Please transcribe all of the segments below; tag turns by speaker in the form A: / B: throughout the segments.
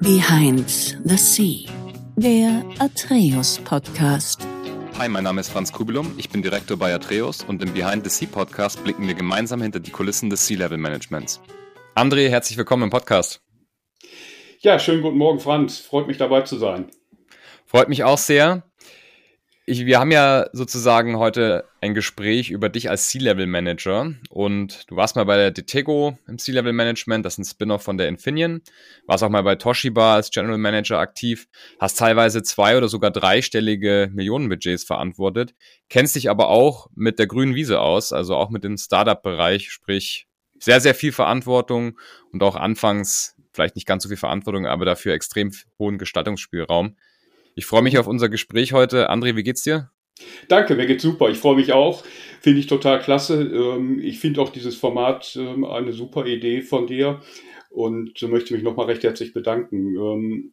A: Behind the Sea, der Atreus Podcast.
B: Hi, mein Name ist Franz Kubilum, ich bin Direktor bei Atreus und im Behind the Sea Podcast blicken wir gemeinsam hinter die Kulissen des Sea-Level Managements. André, herzlich willkommen im Podcast.
C: Ja, schönen guten Morgen, Franz. Freut mich dabei zu sein.
B: Freut mich auch sehr. Ich, wir haben ja sozusagen heute ein Gespräch über dich als C-Level-Manager und du warst mal bei der Detego im C-Level-Management, das ist ein Spin-off von der Infineon, warst auch mal bei Toshiba als General Manager aktiv, hast teilweise zwei oder sogar dreistellige Millionenbudgets verantwortet, kennst dich aber auch mit der grünen Wiese aus, also auch mit dem Startup-Bereich, sprich sehr, sehr viel Verantwortung und auch anfangs vielleicht nicht ganz so viel Verantwortung, aber dafür extrem hohen Gestaltungsspielraum. Ich freue mich auf unser Gespräch heute. André, wie geht's dir?
C: Danke, mir geht's super. Ich freue mich auch. Finde ich total klasse. Ähm, ich finde auch dieses Format ähm, eine super Idee von dir und möchte mich nochmal recht herzlich bedanken. Ähm,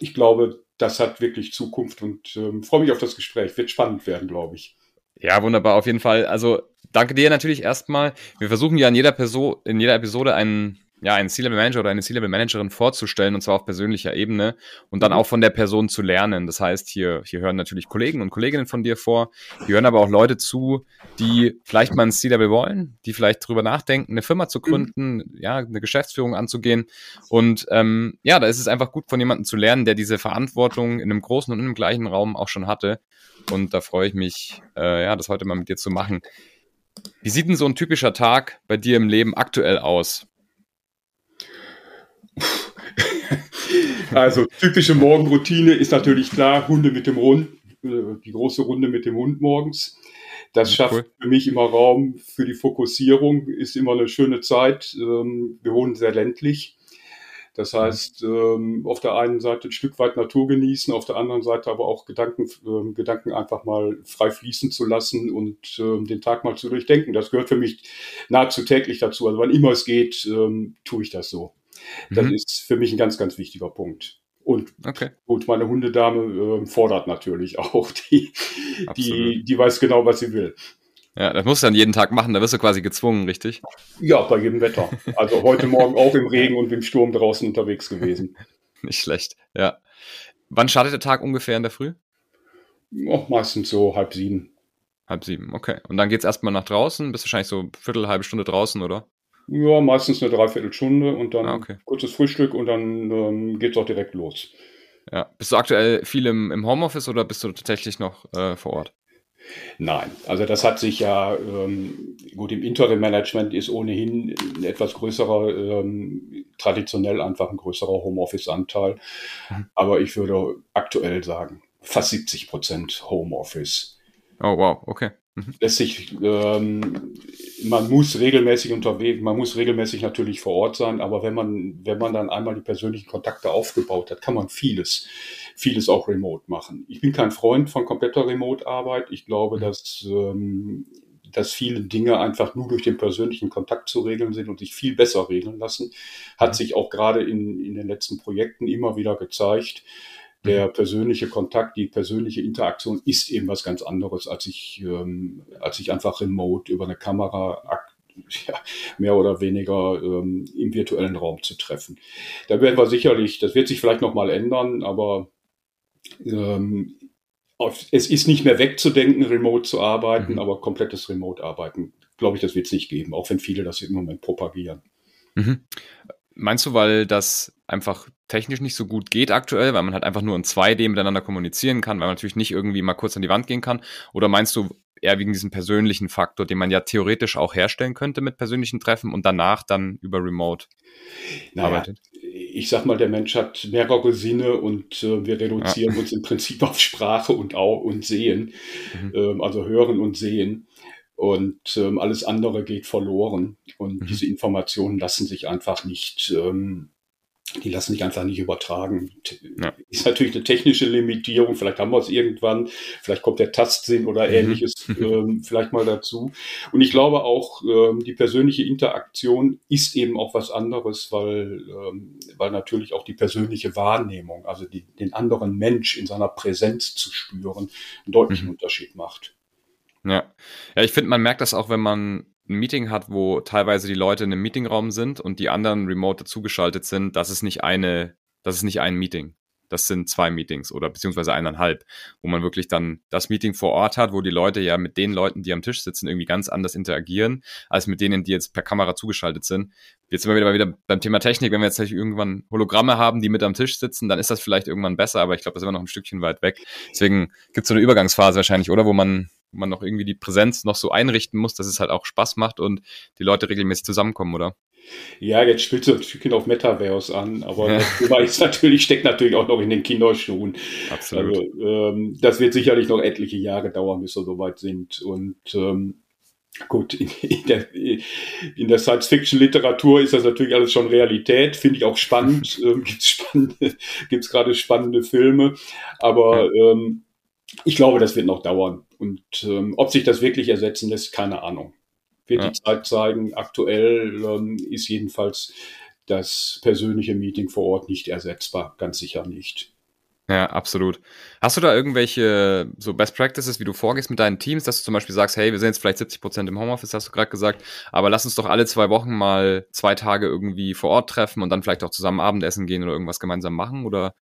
C: ich glaube, das hat wirklich Zukunft und freue mich auf das Gespräch. Wird spannend werden, glaube ich.
B: Ja, wunderbar, auf jeden Fall. Also danke dir natürlich erstmal. Wir versuchen ja in jeder, Person, in jeder Episode einen ja, einen C-Level-Manager oder eine C-Level-Managerin vorzustellen und zwar auf persönlicher Ebene und dann mhm. auch von der Person zu lernen. Das heißt, hier, hier hören natürlich Kollegen und Kolleginnen von dir vor. Hier hören aber auch Leute zu, die vielleicht mal ein C-Level wollen, die vielleicht drüber nachdenken, eine Firma zu mhm. gründen, mhm. ja, eine Geschäftsführung anzugehen. Und ähm, ja, da ist es einfach gut von jemandem zu lernen, der diese Verantwortung in einem großen und in einem gleichen Raum auch schon hatte. Und da freue ich mich, äh, ja, das heute mal mit dir zu machen. Wie sieht denn so ein typischer Tag bei dir im Leben aktuell aus?
C: also typische Morgenroutine ist natürlich klar, Hunde mit dem Hund, äh, die große Runde mit dem Hund morgens. Das schafft cool. für mich immer Raum für die Fokussierung, ist immer eine schöne Zeit. Ähm, wir wohnen sehr ländlich. Das heißt, ähm, auf der einen Seite ein Stück weit Natur genießen, auf der anderen Seite aber auch Gedanken, äh, Gedanken einfach mal frei fließen zu lassen und den Tag mal zu durchdenken. Das gehört für mich nahezu täglich dazu. Also wann immer es geht, ähm, tue ich das so. Das mhm. ist für mich ein ganz, ganz wichtiger Punkt. Und okay. gut, meine Hundedame äh, fordert natürlich auch. Die, die, die weiß genau, was sie will.
B: Ja, das musst du dann jeden Tag machen, da wirst du quasi gezwungen, richtig?
C: Ja, bei jedem Wetter. Also heute Morgen auch im Regen und im Sturm draußen unterwegs gewesen.
B: Nicht schlecht, ja. Wann startet der Tag ungefähr in der Früh?
C: Oh, meistens so halb sieben.
B: Halb sieben, okay. Und dann geht's erstmal nach draußen, bist wahrscheinlich so Viertel, halbe Stunde draußen, oder?
C: Ja, meistens eine Dreiviertelstunde und dann ah, okay. kurzes Frühstück und dann ähm, es auch direkt los.
B: Ja. Bist du aktuell viel im, im Homeoffice oder bist du tatsächlich noch äh, vor Ort?
C: Nein, also das hat sich ja, ähm, gut, im Interim-Management ist ohnehin ein etwas größerer, ähm, traditionell einfach ein größerer Homeoffice-Anteil. Mhm. Aber ich würde aktuell sagen, fast 70 Prozent Homeoffice.
B: Oh, wow, okay.
C: Mhm. Lässt sich, ähm, man muss regelmäßig unterwegs, man muss regelmäßig natürlich vor Ort sein, aber wenn man, wenn man dann einmal die persönlichen Kontakte aufgebaut hat, kann man vieles, vieles auch remote machen. Ich bin kein Freund von kompletter Remote-Arbeit. Ich glaube, mhm. dass, ähm, dass viele Dinge einfach nur durch den persönlichen Kontakt zu regeln sind und sich viel besser regeln lassen. Hat mhm. sich auch gerade in, in den letzten Projekten immer wieder gezeigt der mhm. persönliche Kontakt, die persönliche Interaktion ist eben was ganz anderes, als ich, ähm, als ich einfach remote über eine Kamera ja, mehr oder weniger ähm, im virtuellen Raum zu treffen. Da werden wir sicherlich, das wird sich vielleicht nochmal ändern, aber ähm, es ist nicht mehr wegzudenken, remote zu arbeiten, mhm. aber komplettes Remote-Arbeiten, glaube ich, das wird es nicht geben, auch wenn viele das im Moment propagieren.
B: Mhm. Meinst du, weil das einfach technisch nicht so gut geht aktuell, weil man halt einfach nur in 2D miteinander kommunizieren kann, weil man natürlich nicht irgendwie mal kurz an die Wand gehen kann? Oder meinst du eher wegen diesem persönlichen Faktor, den man ja theoretisch auch herstellen könnte mit persönlichen Treffen und danach dann über Remote naja, arbeitet?
C: Ich sag mal, der Mensch hat mehrere Sinne und äh, wir reduzieren ja. uns im Prinzip auf Sprache und, und Sehen, mhm. ähm, also Hören und Sehen und ähm, alles andere geht verloren. Und mhm. diese Informationen lassen sich einfach nicht, ähm, die lassen sich einfach nicht übertragen. Ja. Ist natürlich eine technische Limitierung, vielleicht haben wir es irgendwann, vielleicht kommt der Tastsinn oder mhm. ähnliches ähm, vielleicht mal dazu. Und ich glaube auch, ähm, die persönliche Interaktion ist eben auch was anderes, weil, ähm, weil natürlich auch die persönliche Wahrnehmung, also die, den anderen Mensch in seiner Präsenz zu spüren, einen deutlichen mhm. Unterschied macht.
B: Ja, ja ich finde, man merkt das auch, wenn man ein Meeting hat, wo teilweise die Leute in einem Meetingraum sind und die anderen remote dazugeschaltet sind, dass es nicht eine das ist nicht ein Meeting das sind zwei Meetings oder beziehungsweise eineinhalb, wo man wirklich dann das Meeting vor Ort hat, wo die Leute ja mit den Leuten, die am Tisch sitzen, irgendwie ganz anders interagieren, als mit denen, die jetzt per Kamera zugeschaltet sind. Jetzt sind wir wieder, wieder beim Thema Technik. Wenn wir jetzt irgendwann Hologramme haben, die mit am Tisch sitzen, dann ist das vielleicht irgendwann besser, aber ich glaube, das ist immer noch ein Stückchen weit weg. Deswegen gibt es so eine Übergangsphase wahrscheinlich, oder? Wo man, man noch irgendwie die Präsenz noch so einrichten muss, dass es halt auch Spaß macht und die Leute regelmäßig zusammenkommen, oder?
C: Ja, jetzt spielt so ein Stückchen auf Metaverse an, aber ja. das natürlich, steckt natürlich auch noch in den Kinderschuhen. Absolut. Also, ähm, das wird sicherlich noch etliche Jahre dauern, bis wir soweit sind. Und ähm, gut, in, in der, in der Science-Fiction-Literatur ist das natürlich alles schon Realität, finde ich auch spannend. ähm, Gibt es spannende, gibt's gerade spannende Filme, aber ähm, ich glaube, das wird noch dauern. Und ähm, ob sich das wirklich ersetzen lässt, keine Ahnung wird ja. die Zeit zeigen. Aktuell ähm, ist jedenfalls das persönliche Meeting vor Ort nicht ersetzbar, ganz sicher nicht.
B: Ja, absolut. Hast du da irgendwelche so Best Practices, wie du vorgehst mit deinen Teams, dass du zum Beispiel sagst, hey, wir sind jetzt vielleicht 70 Prozent im Homeoffice, hast du gerade gesagt, aber lass uns doch alle zwei Wochen mal zwei Tage irgendwie vor Ort treffen und dann vielleicht auch zusammen Abendessen gehen oder irgendwas gemeinsam machen? Oder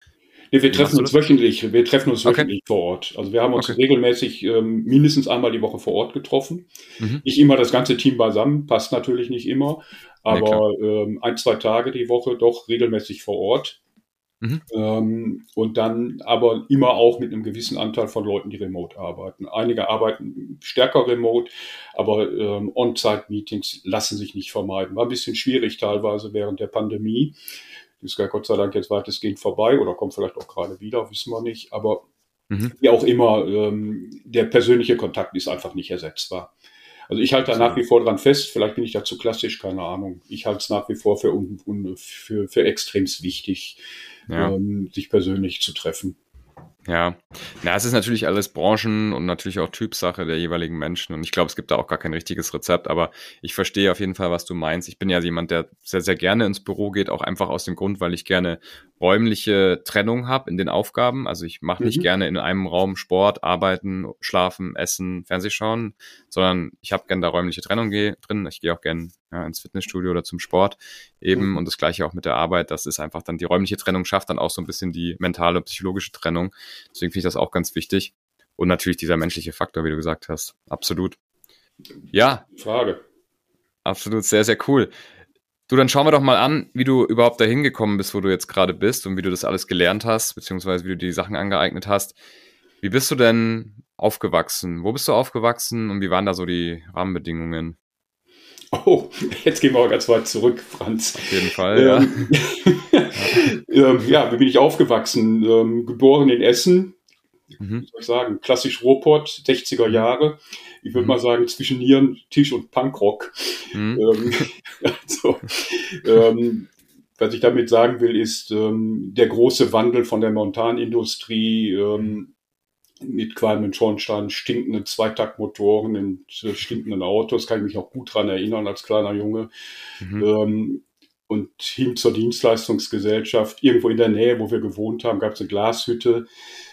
C: Nee, wir treffen uns wöchentlich. Wir treffen uns wöchentlich okay. vor Ort. Also wir haben uns okay. regelmäßig ähm, mindestens einmal die Woche vor Ort getroffen. Mhm. Nicht immer das ganze Team beisammen, passt natürlich nicht immer, aber nee, ähm, ein, zwei Tage die Woche doch regelmäßig vor Ort. Mhm. Ähm, und dann aber immer auch mit einem gewissen Anteil von Leuten, die remote arbeiten. Einige arbeiten stärker remote, aber ähm, On-Site-Meetings lassen sich nicht vermeiden. War ein bisschen schwierig teilweise während der Pandemie ist ja Gott sei Dank jetzt weitestgehend vorbei oder kommt vielleicht auch gerade wieder, wissen wir nicht. Aber mhm. wie auch immer, ähm, der persönliche Kontakt ist einfach nicht ersetzbar. Also ich halte da nach wie vor dran fest, vielleicht bin ich da zu klassisch, keine Ahnung. Ich halte es nach wie vor für, für, für extremst wichtig, ja. ähm, sich persönlich zu treffen.
B: Ja, na, es ist natürlich alles Branchen und natürlich auch Typsache der jeweiligen Menschen. Und ich glaube, es gibt da auch gar kein richtiges Rezept, aber ich verstehe auf jeden Fall, was du meinst. Ich bin ja jemand, der sehr, sehr gerne ins Büro geht, auch einfach aus dem Grund, weil ich gerne räumliche Trennung habe in den Aufgaben. Also ich mache nicht mhm. gerne in einem Raum Sport, arbeiten, schlafen, essen, Fernseh schauen, sondern ich habe gerne da räumliche Trennung drin. Ich gehe auch gerne ja, ins Fitnessstudio oder zum Sport eben. Mhm. Und das gleiche auch mit der Arbeit. Das ist einfach dann die räumliche Trennung schafft dann auch so ein bisschen die mentale und psychologische Trennung. Deswegen finde ich das auch ganz wichtig. Und natürlich dieser menschliche Faktor, wie du gesagt hast. Absolut. Ja.
C: Frage.
B: Absolut, sehr, sehr cool. Du, dann schauen wir doch mal an, wie du überhaupt dahin gekommen bist, wo du jetzt gerade bist und wie du das alles gelernt hast, beziehungsweise wie du die Sachen angeeignet hast. Wie bist du denn aufgewachsen? Wo bist du aufgewachsen und wie waren da so die Rahmenbedingungen?
C: Oh, jetzt gehen wir auch ganz weit zurück, Franz.
B: Auf jeden Fall, ja.
C: Ähm, ähm, ja, wie bin ich aufgewachsen? Ähm, geboren in Essen, mhm. soll ich sagen, klassisch Ruhrpott, 60er mhm. Jahre. Ich würde mhm. mal sagen, zwischen Nieren, Tisch und Punkrock. Mhm. Ähm, also, ähm, was ich damit sagen will, ist ähm, der große Wandel von der Montanindustrie ähm, mit qualmenden Schornsteinen, stinkenden Zweitaktmotoren und äh, stinkenden Autos, kann ich mich auch gut dran erinnern als kleiner Junge. Mhm. Ähm, und hin zur Dienstleistungsgesellschaft, irgendwo in der Nähe, wo wir gewohnt haben, gab es eine Glashütte.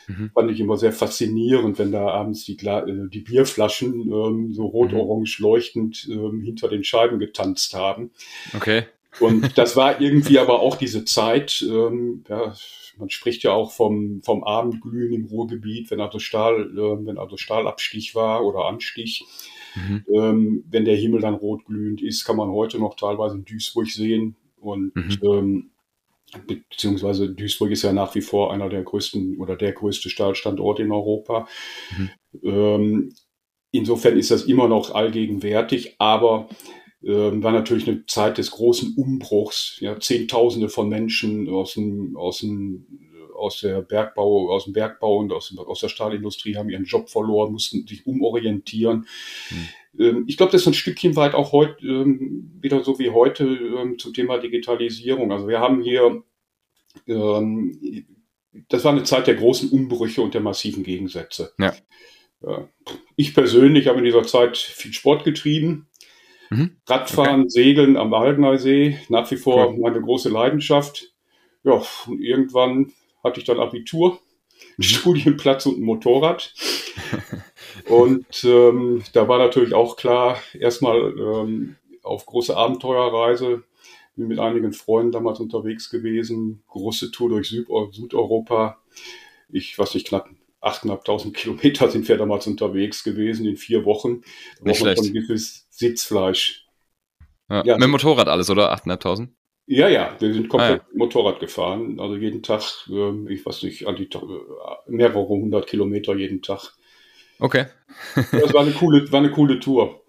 C: Mhm. Fand ich immer sehr faszinierend, wenn da abends die, Gla äh, die Bierflaschen ähm, so rot-orange leuchtend ähm, hinter den Scheiben getanzt haben.
B: Okay.
C: Und das war irgendwie aber auch diese Zeit, ähm, ja, man spricht ja auch vom, vom Abendglühen im Ruhrgebiet, wenn also Stahl, äh, wenn also Stahlabstich war oder Anstich. Mhm. Ähm, wenn der Himmel dann rotglühend ist, kann man heute noch teilweise in Duisburg sehen. Und mhm. ähm, beziehungsweise Duisburg ist ja nach wie vor einer der größten oder der größte Stahlstandort in Europa. Mhm. Ähm, insofern ist das immer noch allgegenwärtig, aber war natürlich eine Zeit des großen Umbruchs. Ja, Zehntausende von Menschen aus dem, aus dem aus der Bergbau, aus dem Bergbau und aus, aus der Stahlindustrie haben ihren Job verloren, mussten sich umorientieren. Hm. ich glaube, das ist ein Stückchen weit auch heute ähm, wieder so wie heute ähm, zum Thema Digitalisierung. Also wir haben hier, ähm, das war eine Zeit der großen Umbrüche und der massiven Gegensätze. Ja. Ich persönlich habe in dieser Zeit viel Sport getrieben. Mhm. Radfahren, okay. Segeln am Algeneysee, nach wie vor cool. meine große Leidenschaft. Ja, und irgendwann hatte ich dann Abitur, einen mhm. Studienplatz und ein Motorrad. und ähm, da war natürlich auch klar, erstmal ähm, auf große Abenteuerreise bin mit einigen Freunden damals unterwegs gewesen. Große Tour durch Süd Südeuropa. Ich weiß nicht, knapp 8.500 Kilometer sind wir damals unterwegs gewesen in vier Wochen.
B: Da nicht schlecht.
C: Gewisses Sitzfleisch.
B: Ja. Ja. Mit Motorrad alles, oder? 8.500?
C: Ja, ja, wir sind komplett ah, ja. Motorrad gefahren. Also jeden Tag, äh, ich weiß nicht, die, äh, mehrere hundert Kilometer jeden Tag.
B: Okay.
C: das war eine coole, war eine coole Tour.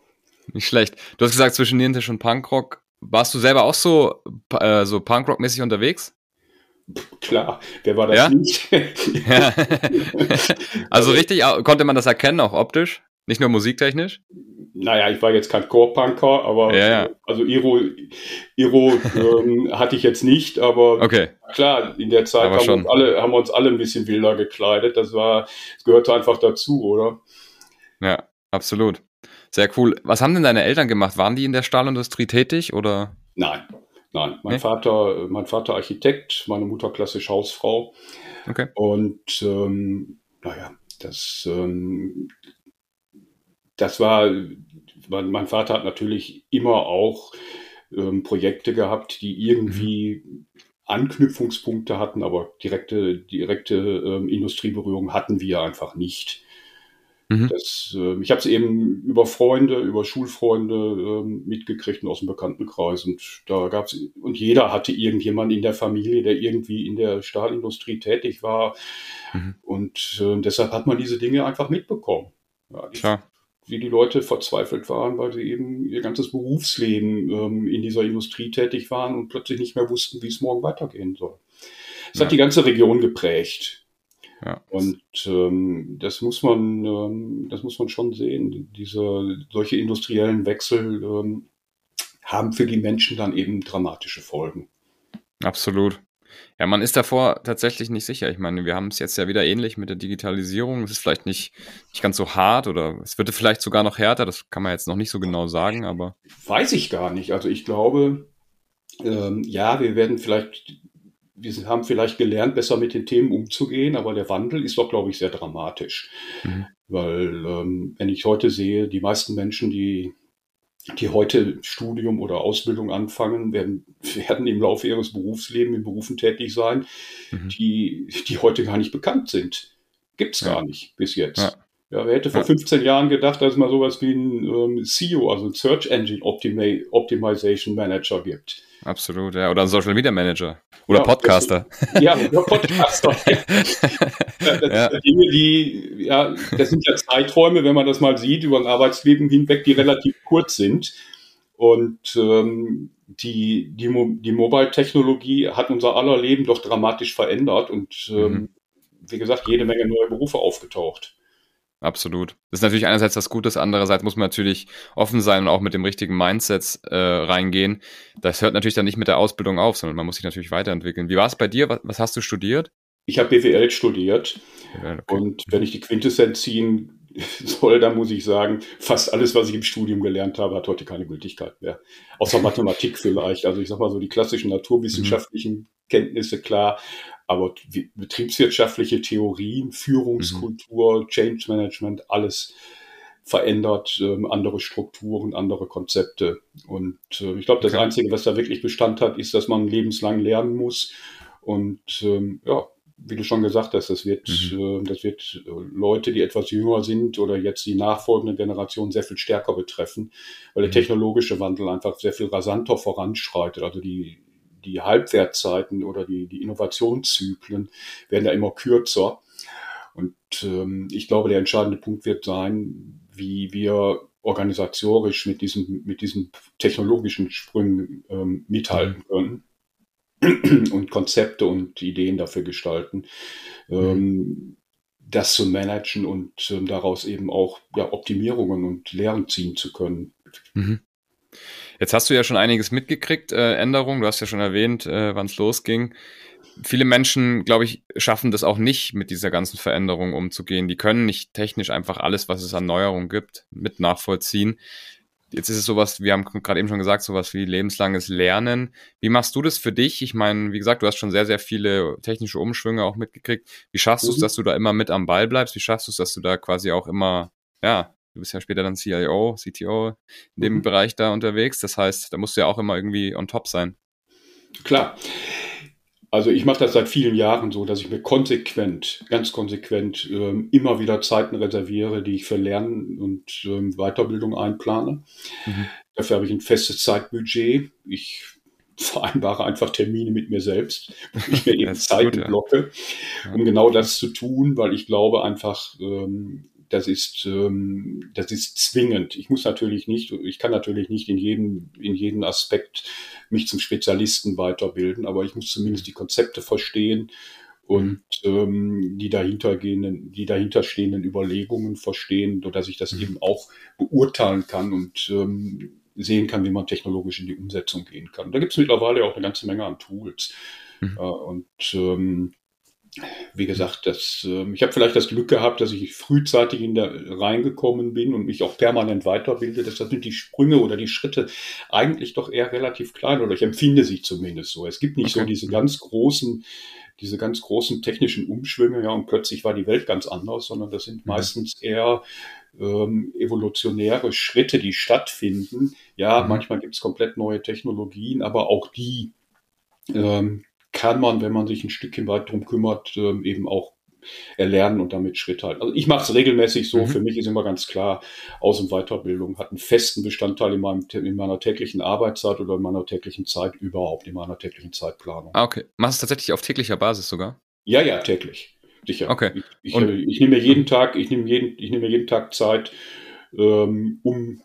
B: Nicht schlecht. Du hast gesagt, zwischen Nirntisch und Punkrock. Warst du selber auch so, äh, so Punkrock-mäßig unterwegs?
C: Klar, wer war das
B: ja?
C: nicht?
B: ja. also richtig, konnte man das erkennen, auch optisch? Nicht nur musiktechnisch?
C: Naja, ich war jetzt kein Core-Punker, aber
B: ja, ja.
C: also Iro, Iro ähm, hatte ich jetzt nicht, aber
B: okay.
C: klar, in der Zeit haben wir, uns alle, haben wir uns alle ein bisschen wilder gekleidet. Das war, das gehörte einfach dazu, oder?
B: Ja, absolut. Sehr cool. Was haben denn deine Eltern gemacht? Waren die in der Stahlindustrie tätig oder?
C: Nein, nein. Mein nee? Vater, mein Vater Architekt, meine Mutter klassisch Hausfrau.
B: Okay.
C: Und ähm, naja, das, ähm, das war, mein, Vater hat natürlich immer auch ähm, Projekte gehabt, die irgendwie mhm. Anknüpfungspunkte hatten, aber direkte, direkte ähm, Industrieberührung hatten wir einfach nicht. Mhm. Das, äh, ich habe es eben über Freunde, über Schulfreunde äh, mitgekriegt und aus dem Bekanntenkreis. Und da gab's und jeder hatte irgendjemanden in der Familie, der irgendwie in der Stahlindustrie tätig war. Mhm. Und äh, deshalb hat man diese Dinge einfach mitbekommen. Ja,
B: Klar.
C: Wie die Leute verzweifelt waren, weil sie eben ihr ganzes Berufsleben ähm, in dieser Industrie tätig waren und plötzlich nicht mehr wussten, wie es morgen weitergehen soll. Es ja. hat die ganze Region geprägt.
B: Ja.
C: Und ähm, das muss man, ähm, das muss man schon sehen. Diese solche industriellen Wechsel ähm, haben für die Menschen dann eben dramatische Folgen.
B: Absolut. Ja, man ist davor tatsächlich nicht sicher. Ich meine, wir haben es jetzt ja wieder ähnlich mit der Digitalisierung. Es ist vielleicht nicht, nicht ganz so hart oder es wird vielleicht sogar noch härter. Das kann man jetzt noch nicht so genau sagen, aber.
C: Weiß ich gar nicht. Also ich glaube, ähm, ja, wir werden vielleicht wir haben vielleicht gelernt, besser mit den Themen umzugehen, aber der Wandel ist doch, glaube ich, sehr dramatisch. Mhm. Weil, ähm, wenn ich heute sehe, die meisten Menschen, die, die heute Studium oder Ausbildung anfangen, werden, werden im Laufe ihres Berufslebens in Berufen tätig sein, mhm. die, die heute gar nicht bekannt sind. Gibt es ja. gar nicht bis jetzt. Ja. Ja, wer hätte vor ja. 15 Jahren gedacht, dass es mal sowas wie ein ähm, CEO, also ein Search Engine Optima Optimization Manager gibt?
B: Absolut, ja. Oder ein Social Media Manager. Oder ja, Podcaster.
C: Das, ja, oder Podcaster. das ja. Dinge, die, ja, das sind ja Zeiträume, wenn man das mal sieht, über ein Arbeitsleben hinweg, die relativ kurz sind. Und ähm, die, die, die Mobile-Technologie hat unser aller Leben doch dramatisch verändert und ähm, mhm. wie gesagt, jede Menge neue Berufe aufgetaucht.
B: Absolut. Das ist natürlich einerseits das Gute, andererseits muss man natürlich offen sein und auch mit dem richtigen Mindset äh, reingehen. Das hört natürlich dann nicht mit der Ausbildung auf, sondern man muss sich natürlich weiterentwickeln. Wie war es bei dir? Was, was, hast du studiert?
C: Ich habe BWL studiert. Okay. Und wenn ich die Quintessenz ziehen soll, dann muss ich sagen, fast alles, was ich im Studium gelernt habe, hat heute keine Gültigkeit mehr. Außer Mathematik vielleicht. Also ich sag mal so die klassischen naturwissenschaftlichen mhm. Kenntnisse klar, aber betriebswirtschaftliche Theorien, Führungskultur, mhm. Change Management, alles verändert, ähm, andere Strukturen, andere Konzepte. Und äh, ich glaube, das okay. Einzige, was da wirklich Bestand hat, ist, dass man lebenslang lernen muss. Und ähm, ja, wie du schon gesagt hast, das wird, mhm. äh, das wird äh, Leute, die etwas jünger sind oder jetzt die nachfolgende Generation sehr viel stärker betreffen, weil der mhm. technologische Wandel einfach sehr viel rasanter voranschreitet. Also die, die Halbwertzeiten oder die, die Innovationszyklen werden ja immer kürzer. Und ähm, ich glaube, der entscheidende Punkt wird sein, wie wir organisatorisch mit diesen, mit diesen technologischen Sprüngen ähm, mithalten können und Konzepte und Ideen dafür gestalten, ähm, das zu managen und ähm, daraus eben auch ja, Optimierungen und Lehren ziehen zu können.
B: Mhm. Jetzt hast du ja schon einiges mitgekriegt, äh, Änderungen. Du hast ja schon erwähnt, äh, wann es losging. Viele Menschen, glaube ich, schaffen das auch nicht, mit dieser ganzen Veränderung umzugehen. Die können nicht technisch einfach alles, was es an Neuerungen gibt, mit nachvollziehen. Jetzt ist es sowas, wir haben gerade eben schon gesagt, sowas wie lebenslanges Lernen. Wie machst du das für dich? Ich meine, wie gesagt, du hast schon sehr, sehr viele technische Umschwünge auch mitgekriegt. Wie schaffst mhm. du es, dass du da immer mit am Ball bleibst? Wie schaffst du es, dass du da quasi auch immer, ja, Du bist ja später dann CIO, CTO in dem mhm. Bereich da unterwegs. Das heißt, da musst du ja auch immer irgendwie on top sein.
C: Klar. Also ich mache das seit vielen Jahren so, dass ich mir konsequent, ganz konsequent ähm, immer wieder Zeiten reserviere, die ich für Lernen und ähm, Weiterbildung einplane. Mhm. Dafür habe ich ein festes Zeitbudget. Ich vereinbare einfach Termine mit mir selbst, wo ich mir eben Zeit gut, blocke, ja. um genau das zu tun, weil ich glaube einfach, ähm, das ist, ähm, das ist zwingend. Ich muss natürlich nicht, ich kann natürlich nicht in jedem, in jedem Aspekt mich zum Spezialisten weiterbilden, aber ich muss zumindest die Konzepte verstehen und ähm, die dahintergehenden, die dahinterstehenden Überlegungen verstehen, sodass ich das mhm. eben auch beurteilen kann und ähm, sehen kann, wie man technologisch in die Umsetzung gehen kann. Da gibt es mittlerweile auch eine ganze Menge an Tools. Mhm. Äh, und ähm, wie gesagt, das, äh, ich habe vielleicht das Glück gehabt, dass ich frühzeitig in der reingekommen bin und mich auch permanent weiterbilde. Deshalb sind die Sprünge oder die Schritte eigentlich doch eher relativ klein oder ich empfinde sie zumindest so. Es gibt nicht okay. so diese ganz großen, diese ganz großen technischen Umschwünge, ja, und plötzlich war die Welt ganz anders, sondern das sind mhm. meistens eher ähm, evolutionäre Schritte, die stattfinden. Ja, mhm. manchmal gibt es komplett neue Technologien, aber auch die ähm, kann man, wenn man sich ein Stückchen weit drum kümmert, ähm, eben auch erlernen und damit Schritt halten. Also ich mache es regelmäßig so. Mhm. Für mich ist immer ganz klar, Aus- und Weiterbildung hat einen festen Bestandteil in, meinem, in meiner täglichen Arbeitszeit oder in meiner täglichen Zeit überhaupt, in meiner täglichen Zeitplanung.
B: Ah, okay. Machst du es tatsächlich auf täglicher Basis sogar?
C: Ja, ja, täglich. Sicher.
B: Okay.
C: Ich, ich, ich nehme mir jeden Tag, ich nehme jeden, ich nehme mir jeden Tag Zeit, ähm, um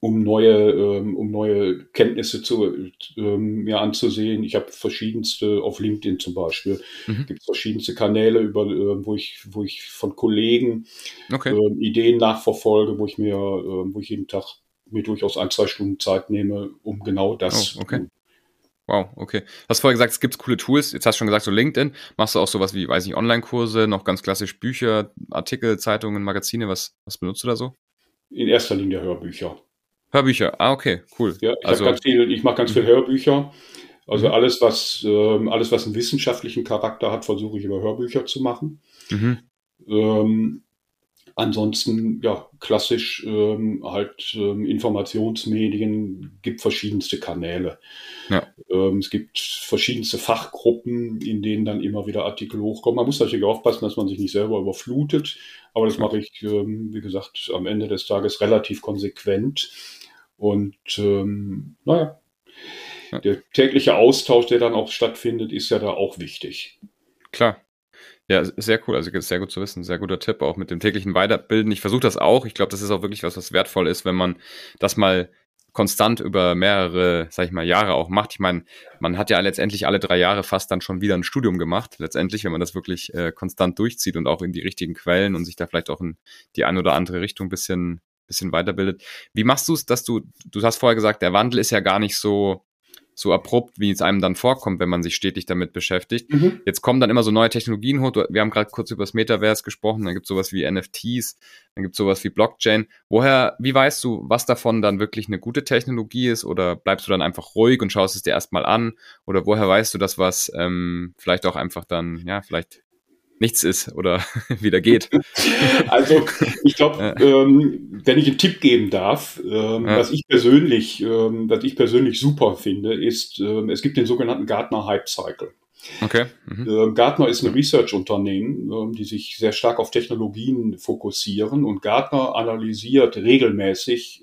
C: um neue, ähm, um neue Kenntnisse zu, ähm, mir anzusehen. Ich habe verschiedenste, auf LinkedIn zum Beispiel, mhm. gibt es verschiedenste Kanäle, über, äh, wo, ich, wo ich von Kollegen okay. äh, Ideen nachverfolge, wo ich mir, äh, wo ich jeden Tag mir durchaus ein, zwei Stunden Zeit nehme, um genau das
B: oh, okay. zu Wow, okay. Du hast vorher gesagt, es gibt coole Tools. Jetzt hast du schon gesagt, so LinkedIn. Machst du auch sowas wie, weiß ich, Online-Kurse, noch ganz klassisch Bücher, Artikel, Zeitungen, Magazine? Was, was benutzt du da so?
C: In erster Linie Hörbücher.
B: Hörbücher, ah, okay, cool.
C: Ja, ich also, ganz viel, ich mache ganz viel Hörbücher. Also mhm. alles, was, ähm, alles, was einen wissenschaftlichen Charakter hat, versuche ich über Hörbücher zu machen. Mhm. Ähm, ansonsten, ja, klassisch ähm, halt ähm, Informationsmedien, gibt verschiedenste Kanäle. Ja. Ähm, es gibt verschiedenste Fachgruppen, in denen dann immer wieder Artikel hochkommen. Man muss natürlich aufpassen, dass man sich nicht selber überflutet, aber das mache ich, ähm, wie gesagt, am Ende des Tages relativ konsequent. Und ähm, naja, ja. der tägliche Austausch, der dann auch stattfindet, ist ja da auch wichtig.
B: Klar. Ja, sehr cool. Also sehr gut zu wissen. Sehr guter Tipp auch mit dem täglichen Weiterbilden. Ich versuche das auch. Ich glaube, das ist auch wirklich was, was wertvoll ist, wenn man das mal konstant über mehrere, sag ich mal, Jahre auch macht. Ich meine, man hat ja letztendlich alle drei Jahre fast dann schon wieder ein Studium gemacht. Letztendlich, wenn man das wirklich äh, konstant durchzieht und auch in die richtigen Quellen und sich da vielleicht auch in die eine oder andere Richtung bisschen bisschen weiterbildet. Wie machst du es, dass du, du hast vorher gesagt, der Wandel ist ja gar nicht so, so abrupt, wie es einem dann vorkommt, wenn man sich stetig damit beschäftigt. Mhm. Jetzt kommen dann immer so neue Technologien hoch. Wir haben gerade kurz über das Metaverse gesprochen, dann gibt es sowas wie NFTs, dann gibt es sowas wie Blockchain. Woher, wie weißt du, was davon dann wirklich eine gute Technologie ist oder bleibst du dann einfach ruhig und schaust es dir erstmal an? Oder woher weißt du, dass was ähm, vielleicht auch einfach dann, ja, vielleicht nichts ist oder wieder geht.
C: Also ich glaube, ähm, wenn ich einen Tipp geben darf, ähm, ja. was ich persönlich, ähm, was ich persönlich super finde, ist, ähm, es gibt den sogenannten Gartner Hype Cycle.
B: Okay.
C: Mhm. Ähm, Gartner ist ein Research-Unternehmen, ähm, die sich sehr stark auf Technologien fokussieren und Gartner analysiert regelmäßig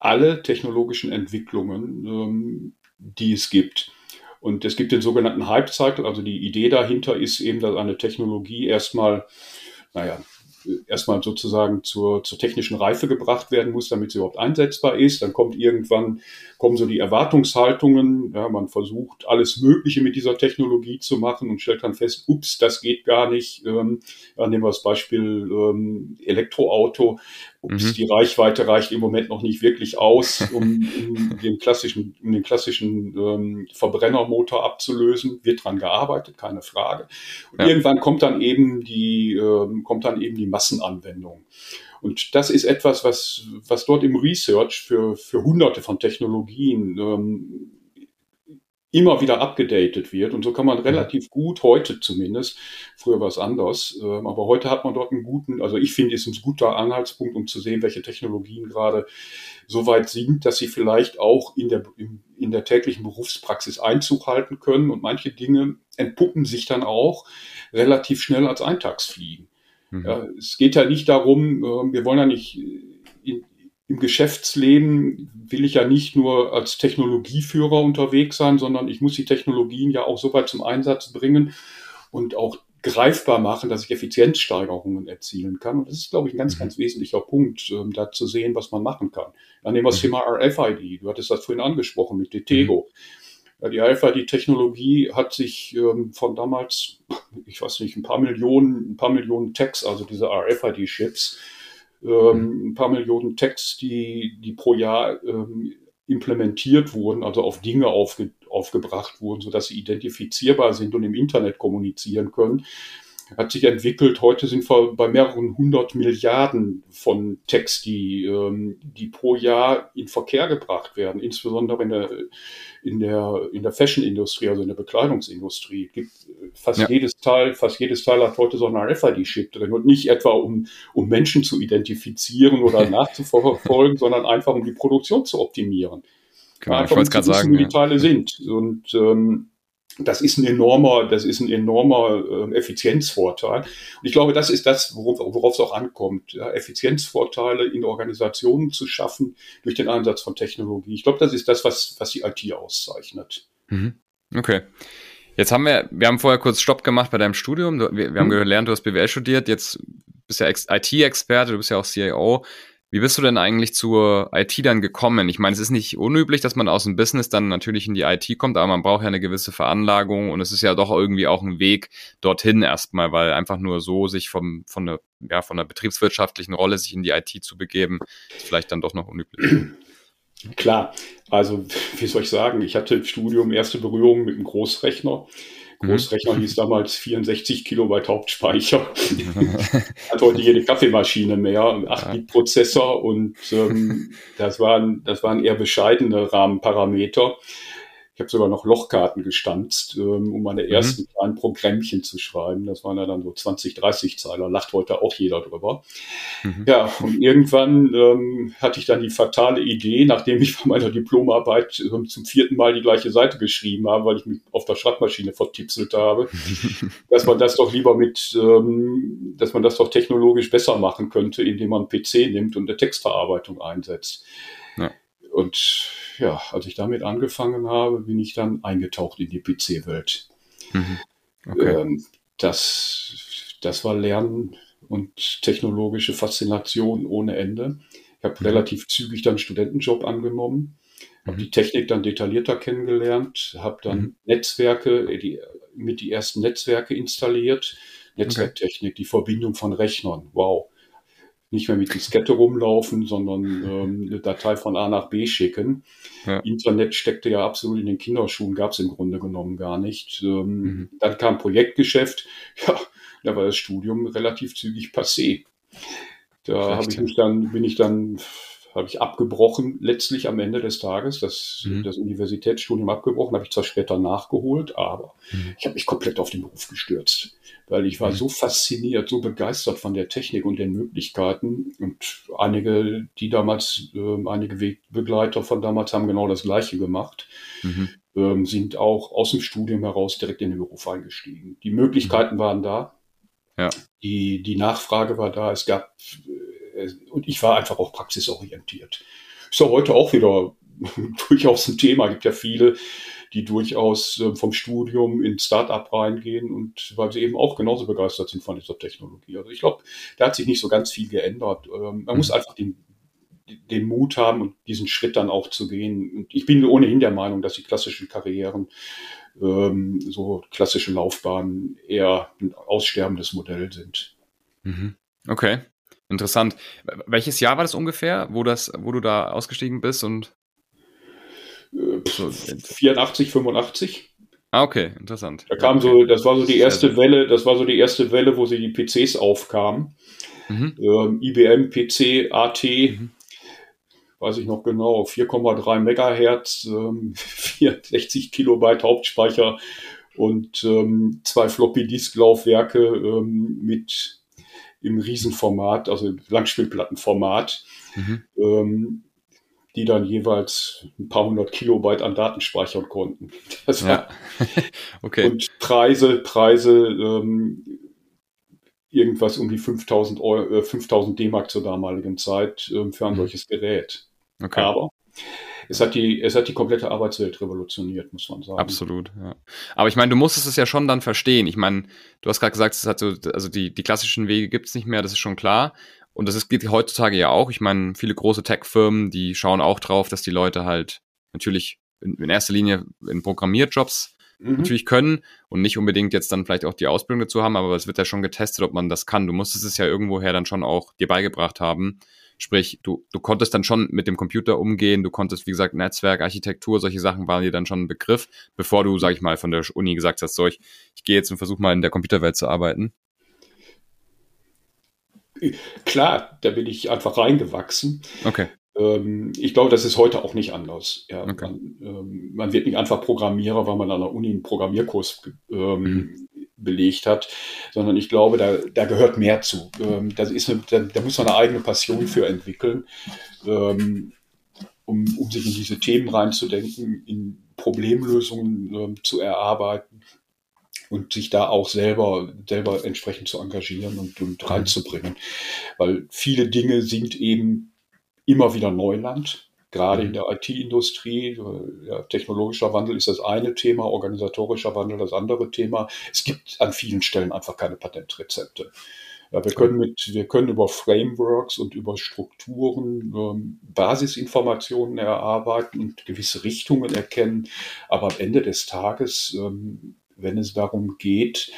C: alle technologischen Entwicklungen, die es gibt. Und es gibt den sogenannten Hype Cycle, also die Idee dahinter ist eben, dass eine Technologie erstmal, naja, erstmal sozusagen zur, zur technischen Reife gebracht werden muss, damit sie überhaupt einsetzbar ist. Dann kommt irgendwann, kommen so die Erwartungshaltungen. Ja, man versucht alles Mögliche mit dieser Technologie zu machen und stellt dann fest, ups, das geht gar nicht. Ähm, nehmen wir das Beispiel ähm, Elektroauto. Ups, mhm. die Reichweite reicht im Moment noch nicht wirklich aus, um, um den klassischen, um den klassischen ähm, Verbrennermotor abzulösen. Wird dran gearbeitet, keine Frage. Und ja. irgendwann kommt dann eben die, ähm, kommt dann eben die Massenanwendung. Und das ist etwas, was, was dort im Research für, für hunderte von Technologien ähm, immer wieder abgedatet wird. Und so kann man relativ gut heute zumindest, früher war es anders, ähm, aber heute hat man dort einen guten, also ich finde, ist ein guter Anhaltspunkt, um zu sehen, welche Technologien gerade so weit sind, dass sie vielleicht auch in der, in der täglichen Berufspraxis Einzug halten können. Und manche Dinge entpuppen sich dann auch relativ schnell als Eintagsfliegen. Mhm. Ja, es geht ja nicht darum, ähm, wir wollen ja nicht im Geschäftsleben will ich ja nicht nur als Technologieführer unterwegs sein, sondern ich muss die Technologien ja auch so weit zum Einsatz bringen und auch greifbar machen, dass ich Effizienzsteigerungen erzielen kann. Und das ist, glaube ich, ein ganz, mhm. ganz wesentlicher Punkt, ähm, da zu sehen, was man machen kann. Dann nehmen wir das mhm. Thema RFID. Du hattest das vorhin angesprochen mit Detego. Mhm. Ja, die RFID-Technologie hat sich ähm, von damals, ich weiß nicht, ein paar Millionen, ein paar Millionen Tags, also diese RFID-Chips, ähm, ein paar Millionen Tags, die, die pro Jahr ähm, implementiert wurden, also auf Dinge aufge, aufgebracht wurden, sodass sie identifizierbar sind und im Internet kommunizieren können hat sich entwickelt. Heute sind wir bei mehreren hundert Milliarden von Text, die, ähm, die pro Jahr in Verkehr gebracht werden, insbesondere in der, in der, in der Fashion-Industrie, also in der Bekleidungsindustrie. Gibt fast ja. jedes Teil, fast jedes Teil hat heute so ein RFID-Chip drin und nicht etwa um, um Menschen zu identifizieren oder nachzuverfolgen, sondern einfach um die Produktion zu optimieren.
B: Genau, einfach, ich wollte um gerade sagen,
C: wie die Teile ja. sind. Und ähm, das ist ein enormer, das ist ein enormer äh, Effizienzvorteil. Und ich glaube, das ist das, worauf, worauf es auch ankommt, ja, Effizienzvorteile in Organisationen zu schaffen durch den Einsatz von Technologie. Ich glaube, das ist das, was, was die IT auszeichnet.
B: Mhm. Okay. Jetzt haben wir, wir haben vorher kurz Stopp gemacht bei deinem Studium. Wir, wir haben mhm. gelernt, du hast BWL studiert. Jetzt bist ja IT-Experte, du bist ja auch CIO. Wie bist du denn eigentlich zur IT dann gekommen? Ich meine, es ist nicht unüblich, dass man aus dem Business dann natürlich in die IT kommt, aber man braucht ja eine gewisse Veranlagung und es ist ja doch irgendwie auch ein Weg dorthin erstmal, weil einfach nur so sich vom, von der, ja, von der betriebswirtschaftlichen Rolle sich in die IT zu begeben, ist vielleicht dann doch noch unüblich.
C: Klar, also wie soll ich sagen, ich hatte im Studium erste Berührung mit einem Großrechner. Großrechner mhm. hieß damals 64 Kilobyte Hauptspeicher. Hat heute jede Kaffeemaschine mehr, 8-Bit-Prozessor und ähm, das, waren, das waren eher bescheidene Rahmenparameter. Ich habe sogar noch Lochkarten gestanzt, ähm, um meine mhm. ersten mhm. kleinen Programmchen zu schreiben. Das waren ja dann so 20, 30 Zeiler. Lacht heute auch jeder drüber. Mhm. Ja, und irgendwann ähm, hatte ich dann die fatale Idee, nachdem ich bei meiner Diplomarbeit ähm, zum vierten Mal die gleiche Seite geschrieben habe, weil ich mich auf der Schreibmaschine vertipselt habe, dass man das doch lieber mit, ähm, dass man das doch technologisch besser machen könnte, indem man einen PC nimmt und eine Textverarbeitung einsetzt. Ja. Und ja, als ich damit angefangen habe, bin ich dann eingetaucht in die PC-Welt. Mhm. Okay. Ähm, das, das war Lernen und technologische Faszination ohne Ende. Ich habe mhm. relativ zügig dann Studentenjob angenommen, habe mhm. die Technik dann detaillierter kennengelernt, habe dann mhm. Netzwerke, äh, die, mit die ersten Netzwerke installiert, Netzwerktechnik, okay. die Verbindung von Rechnern, wow nicht mehr mit Diskette rumlaufen, sondern ähm, eine Datei von A nach B schicken. Ja. Internet steckte ja absolut in den Kinderschuhen, gab es im Grunde genommen gar nicht. Ähm, mhm. Dann kam Projektgeschäft, ja, da war das Studium relativ zügig passé. Da habe ich mich dann, bin ich dann habe ich abgebrochen, letztlich am Ende des Tages, das, mhm. das Universitätsstudium abgebrochen, habe ich zwar später nachgeholt, aber mhm. ich habe mich komplett auf den Beruf gestürzt, weil ich war mhm. so fasziniert, so begeistert von der Technik und den Möglichkeiten und einige, die damals, äh, einige Wegbegleiter von damals haben genau das Gleiche gemacht, mhm. ähm, sind auch aus dem Studium heraus direkt in den Beruf eingestiegen. Die Möglichkeiten mhm. waren da, ja. die, die Nachfrage war da, es gab äh, und ich war einfach auch praxisorientiert. Ist ja heute auch wieder durchaus ein Thema. Es gibt ja viele, die durchaus äh, vom Studium ins Startup reingehen und weil sie eben auch genauso begeistert sind von dieser Technologie. Also ich glaube, da hat sich nicht so ganz viel geändert. Ähm, man mhm. muss einfach den, den Mut haben und diesen Schritt dann auch zu gehen. Und ich bin ohnehin der Meinung, dass die klassischen Karrieren, ähm, so klassische Laufbahnen eher ein aussterbendes Modell sind.
B: Mhm. Okay. Interessant. Welches Jahr war das ungefähr, wo das, wo du da ausgestiegen bist und
C: äh, 84, 85.
B: Ah, okay, interessant.
C: Da kam so, das war so die erste Welle, das war so die erste Welle, wo sie die PCs aufkamen. Mhm. Ähm, IBM PC, AT, mhm. weiß ich noch genau, 4,3 Megahertz, ähm, 64 Kilobyte Hauptspeicher und ähm, zwei Floppy-Disk-Laufwerke ähm, mit im Riesenformat, also Langspielplattenformat, mhm. ähm, die dann jeweils ein paar hundert Kilobyte an Daten speichern konnten. Das
B: ja. okay.
C: Und Preise, Preise, ähm, irgendwas um die 5000 Euro, 5000 D-Mark zur damaligen Zeit ähm, für ein mhm. solches Gerät.
B: Okay.
C: Aber es hat die, es hat die komplette Arbeitswelt revolutioniert, muss man sagen.
B: Absolut, ja. Aber ich meine, du musstest es ja schon dann verstehen. Ich meine, du hast gerade gesagt, es hat so, also die, die klassischen Wege gibt es nicht mehr, das ist schon klar. Und das ist, geht heutzutage ja auch. Ich meine, viele große Tech-Firmen, die schauen auch drauf, dass die Leute halt natürlich in, in erster Linie in Programmierjobs mhm. natürlich können und nicht unbedingt jetzt dann vielleicht auch die Ausbildung dazu haben, aber es wird ja schon getestet, ob man das kann. Du musstest es ja irgendwoher dann schon auch dir beigebracht haben. Sprich, du, du konntest dann schon mit dem Computer umgehen, du konntest, wie gesagt, Netzwerk, Architektur, solche Sachen waren dir dann schon ein Begriff, bevor du, sag ich mal, von der Uni gesagt hast, so, ich, ich gehe jetzt und versuche mal in der Computerwelt zu arbeiten.
C: Klar, da bin ich einfach reingewachsen.
B: Okay.
C: Ähm, ich glaube, das ist heute auch nicht anders.
B: Ja, okay.
C: man, ähm, man, wird nicht einfach Programmierer, weil man an der Uni einen Programmierkurs ähm, mhm. Belegt hat, sondern ich glaube, da, da gehört mehr zu. Ähm, das ist eine, da, da, muss man eine eigene Passion für entwickeln, ähm, um, um sich in diese Themen reinzudenken, in Problemlösungen ähm, zu erarbeiten und sich da auch selber, selber entsprechend zu engagieren und, und mhm. reinzubringen. Weil viele Dinge sind eben immer wieder Neuland, gerade in mhm. der IT-Industrie. Ja, technologischer Wandel ist das eine Thema, organisatorischer Wandel das andere Thema. Es gibt an vielen Stellen einfach keine Patentrezepte. Ja, wir können mit, wir können über Frameworks und über Strukturen ähm, Basisinformationen erarbeiten und gewisse Richtungen erkennen. Aber am Ende des Tages ähm, wenn es darum geht,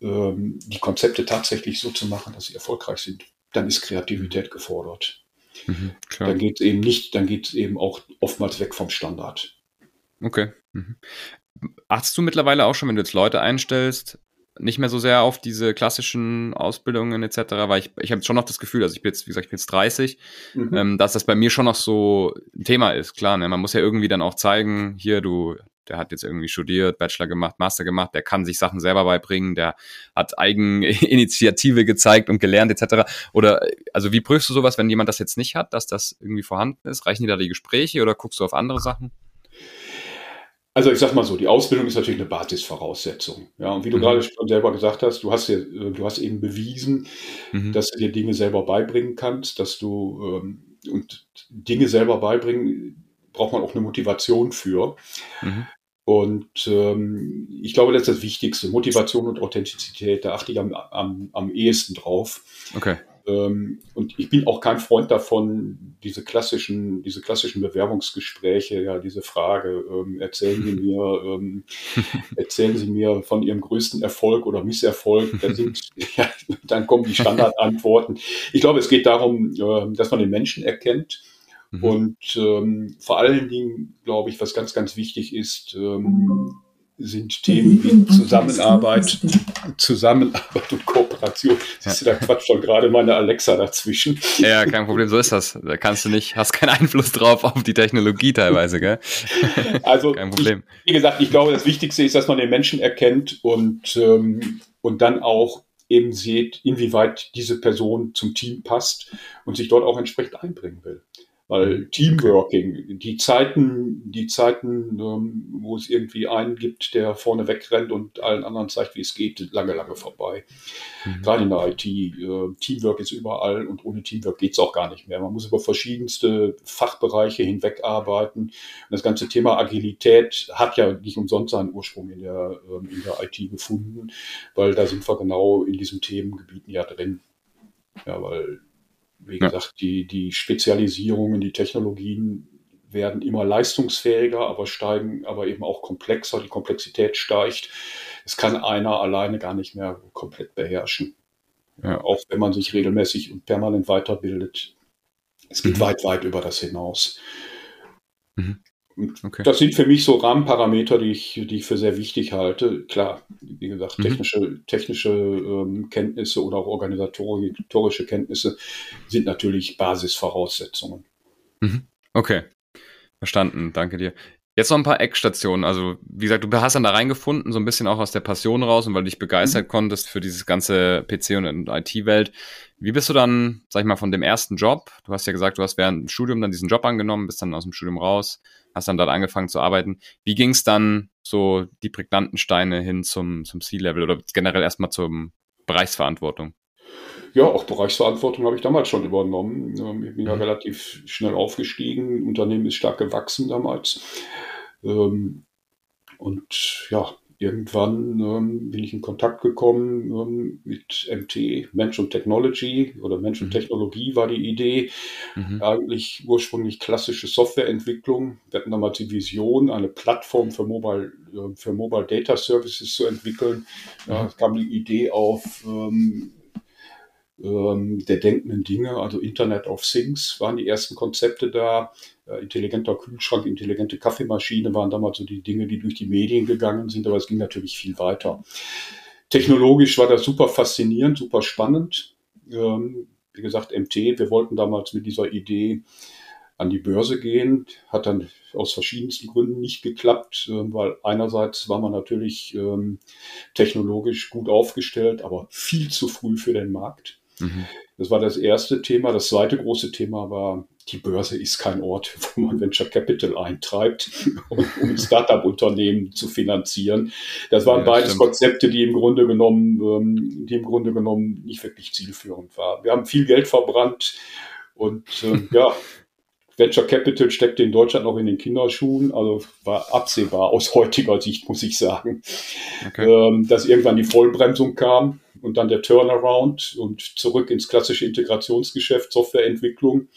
C: ähm, die Konzepte tatsächlich so zu machen, dass sie erfolgreich sind, dann ist Kreativität gefordert. Mhm, dann geht es eben nicht, dann geht es eben auch oftmals weg vom Standard.
B: Okay. Mhm. Achtest du mittlerweile auch schon, wenn du jetzt Leute einstellst, nicht mehr so sehr auf diese klassischen Ausbildungen etc., weil ich, ich habe schon noch das Gefühl, also ich bin jetzt, wie gesagt, ich bin jetzt 30, mhm. ähm, dass das bei mir schon noch so ein Thema ist. Klar, ne? man muss ja irgendwie dann auch zeigen, hier, du der hat jetzt irgendwie studiert, Bachelor gemacht, Master gemacht, der kann sich Sachen selber beibringen, der hat Eigeninitiative gezeigt und gelernt etc. Oder also wie prüfst du sowas, wenn jemand das jetzt nicht hat, dass das irgendwie vorhanden ist? Reichen dir da die Gespräche oder guckst du auf andere Sachen?
C: Also ich sag mal so, die Ausbildung ist natürlich eine Basisvoraussetzung. Ja, und wie du mhm. gerade schon selber gesagt hast, du hast ja, du hast eben bewiesen, mhm. dass du dir Dinge selber beibringen kannst, dass du ähm, und Dinge selber beibringen braucht man auch eine Motivation für. Mhm. Und ähm, ich glaube, das ist das Wichtigste. Motivation und Authentizität, da achte ich am, am, am ehesten drauf.
B: Okay.
C: Ähm, und ich bin auch kein Freund davon, diese klassischen, diese klassischen Bewerbungsgespräche, ja, diese Frage, ähm, erzählen Sie mir, ähm, erzählen Sie mir von Ihrem größten Erfolg oder Misserfolg. Da sind, ja, dann kommen die Standardantworten. Ich glaube, es geht darum, äh, dass man den Menschen erkennt Mhm. Und ähm, vor allen Dingen, glaube ich, was ganz, ganz wichtig ist, ähm, sind Themen wie Zusammenarbeit, Zusammenarbeit und Kooperation. Siehst du, da quatscht schon gerade meine Alexa dazwischen.
B: Ja, kein Problem, so ist das. Da kannst du nicht, hast keinen Einfluss drauf auf die Technologie teilweise, gell?
C: Also, kein Problem. Ich, wie gesagt, ich glaube, das Wichtigste ist, dass man den Menschen erkennt und, ähm, und dann auch eben sieht, inwieweit diese Person zum Team passt und sich dort auch entsprechend einbringen will. Weil Teamworking, die Zeiten, die Zeiten, ähm, wo es irgendwie einen gibt, der vorne wegrennt und allen anderen zeigt, wie es geht, sind lange, lange vorbei. Mhm. Gerade in der IT. Äh, Teamwork ist überall und ohne Teamwork geht es auch gar nicht mehr. Man muss über verschiedenste Fachbereiche hinwegarbeiten. Und das ganze Thema Agilität hat ja nicht umsonst seinen Ursprung in der, ähm, in der IT gefunden, weil da sind wir genau in diesen Themengebieten ja drin. Ja, weil wie ja. gesagt, die, die Spezialisierungen, die Technologien werden immer leistungsfähiger, aber steigen aber eben auch komplexer. Die Komplexität steigt. Es kann einer alleine gar nicht mehr komplett beherrschen. Ja. Auch wenn man sich regelmäßig und permanent weiterbildet. Es geht mhm. weit, weit über das hinaus. Mhm. Okay. Das sind für mich so Rahmenparameter, die ich, die ich für sehr wichtig halte. Klar, wie gesagt, mhm. technische, technische ähm, Kenntnisse oder auch organisatorische Kenntnisse sind natürlich Basisvoraussetzungen.
B: Mhm. Okay, verstanden, danke dir. Jetzt noch ein paar Eckstationen. Also, wie gesagt, du hast dann da reingefunden, so ein bisschen auch aus der Passion raus und weil du dich begeistert mhm. konntest für dieses ganze PC- und IT-Welt. Wie bist du dann, sag ich mal, von dem ersten Job? Du hast ja gesagt, du hast während dem Studium dann diesen Job angenommen, bist dann aus dem Studium raus, hast dann dort angefangen zu arbeiten. Wie ging es dann so die prägnanten Steine hin zum, zum C-Level oder generell erstmal zum Bereichsverantwortung?
C: Ja, auch Bereichsverantwortung habe ich damals schon übernommen. Ähm, ich bin ja mhm. relativ schnell aufgestiegen. Unternehmen ist stark gewachsen damals. Ähm, und ja, irgendwann ähm, bin ich in Kontakt gekommen mit MT, Mensch und Technology oder Mensch und mhm. Technologie war die Idee. Mhm. Eigentlich ursprünglich klassische Softwareentwicklung. Wir hatten damals die Vision, eine Plattform für Mobile, äh, für Mobile Data Services zu entwickeln. Ja, es kam die Idee auf, ähm, der denkenden Dinge, also Internet of Things, waren die ersten Konzepte da. Äh, intelligenter Kühlschrank, intelligente Kaffeemaschine waren damals so die Dinge, die durch die Medien gegangen sind, aber es ging natürlich viel weiter. Technologisch war das super faszinierend, super spannend. Ähm, wie gesagt, MT, wir wollten damals mit dieser Idee an die Börse gehen, hat dann aus verschiedensten Gründen nicht geklappt, äh, weil einerseits war man natürlich ähm, technologisch gut aufgestellt, aber viel zu früh für den Markt. Mhm. Das war das erste Thema. Das zweite große Thema war, die Börse ist kein Ort, wo man Venture Capital eintreibt, um Startup-Unternehmen zu finanzieren. Das waren ja, beides stimmt. Konzepte, die im Grunde genommen, ähm, die im Grunde genommen nicht wirklich zielführend waren. Wir haben viel Geld verbrannt und äh, ja, Venture Capital steckte in Deutschland noch in den Kinderschuhen, also war absehbar aus heutiger Sicht, muss ich sagen, okay. ähm, dass irgendwann die Vollbremsung kam und dann der Turnaround und zurück ins klassische Integrationsgeschäft, Softwareentwicklung.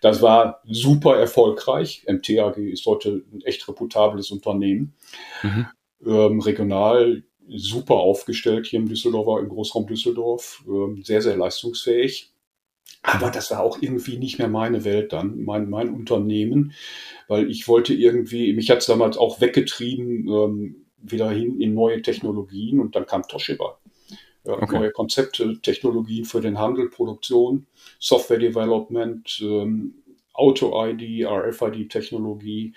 C: Das war super erfolgreich. MTAG ist heute ein echt reputables Unternehmen. Mhm. Ähm, regional super aufgestellt hier im Düsseldorfer, im Großraum Düsseldorf, ähm, sehr, sehr leistungsfähig. Aber das war auch irgendwie nicht mehr meine Welt dann, mein, mein Unternehmen, weil ich wollte irgendwie, mich hat es damals auch weggetrieben, ähm, wieder hin in neue Technologien und dann kam Toshiba. Ja, okay. Neue Konzepte, Technologien für den Handel, Produktion, Software Development, ähm, Auto-ID, RFID-Technologie.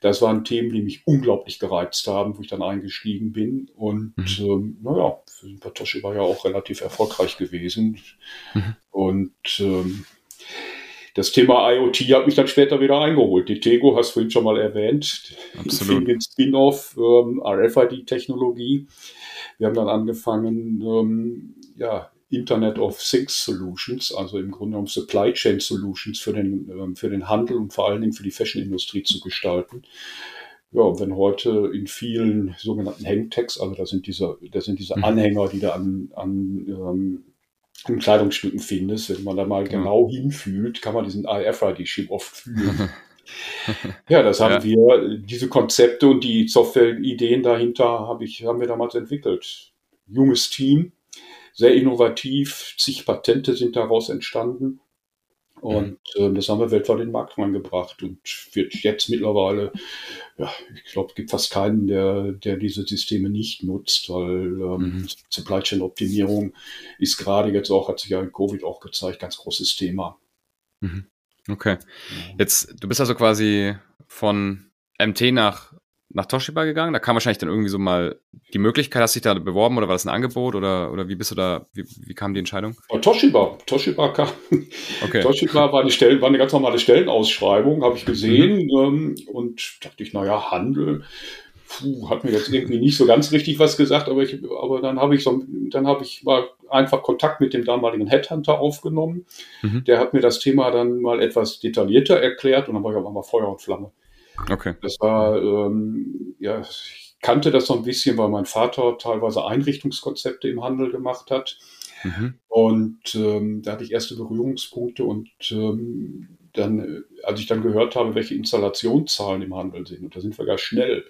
C: Das waren Themen, die mich unglaublich gereizt haben, wo ich dann eingestiegen bin. Und mhm. ähm, naja, für Toshiba war ja auch relativ erfolgreich gewesen. Mhm. Und ähm, das Thema IoT hat mich dann später wieder eingeholt. Die Tego hast du vorhin schon mal erwähnt. Absolut. Den Spin-off ähm, RFID-Technologie. Wir haben dann angefangen, ähm, ja, Internet of Things Solutions, also im Grunde genommen Supply Chain Solutions für den, ähm, für den Handel und vor allen Dingen für die Fashion-Industrie zu gestalten. Ja, wenn heute in vielen sogenannten Hangtags, also das sind diese, das sind diese mhm. Anhänger, die da an, an, ähm, an Kleidungsstücken findest, wenn man da mal ja. genau hinfühlt, kann man diesen RFID-Chip oft fühlen. ja, das haben ja. wir, diese Konzepte und die Software-Ideen dahinter habe ich, haben wir damals entwickelt. Junges Team, sehr innovativ, zig Patente sind daraus entstanden. Und mhm. äh, das haben wir weltweit in den Markt reingebracht und wird jetzt mittlerweile, ja, ich glaube, es gibt fast keinen, der, der diese Systeme nicht nutzt, weil ähm, mhm. Supply Chain Optimierung ist gerade jetzt auch, hat sich ja in Covid auch gezeigt, ganz großes Thema.
B: Mhm. Okay. Jetzt, du bist also quasi von MT nach, nach Toshiba gegangen. Da kam wahrscheinlich dann irgendwie so mal die Möglichkeit, hast du dich da beworben oder war das ein Angebot oder, oder wie bist du da, wie, wie kam die Entscheidung?
C: Bei Toshiba. Toshiba kam. Okay. Toshiba war eine, Stelle, war eine ganz normale Stellenausschreibung, habe ich gesehen. Mhm. Ähm, und dachte ich, naja, Handel puh, hat mir jetzt irgendwie nicht so ganz richtig was gesagt, aber ich, aber dann habe ich so, dann habe ich mal einfach Kontakt mit dem damaligen Headhunter aufgenommen. Mhm. Der hat mir das Thema dann mal etwas detaillierter erklärt und dann war ich auch mal Feuer und Flamme. Okay. Das war, ähm, ja, ich kannte das so ein bisschen, weil mein Vater teilweise Einrichtungskonzepte im Handel gemacht hat. Mhm. Und ähm, da hatte ich erste Berührungspunkte und ähm, dann, als ich dann gehört habe, welche Installationszahlen im Handel sind, und da sind wir gar schnell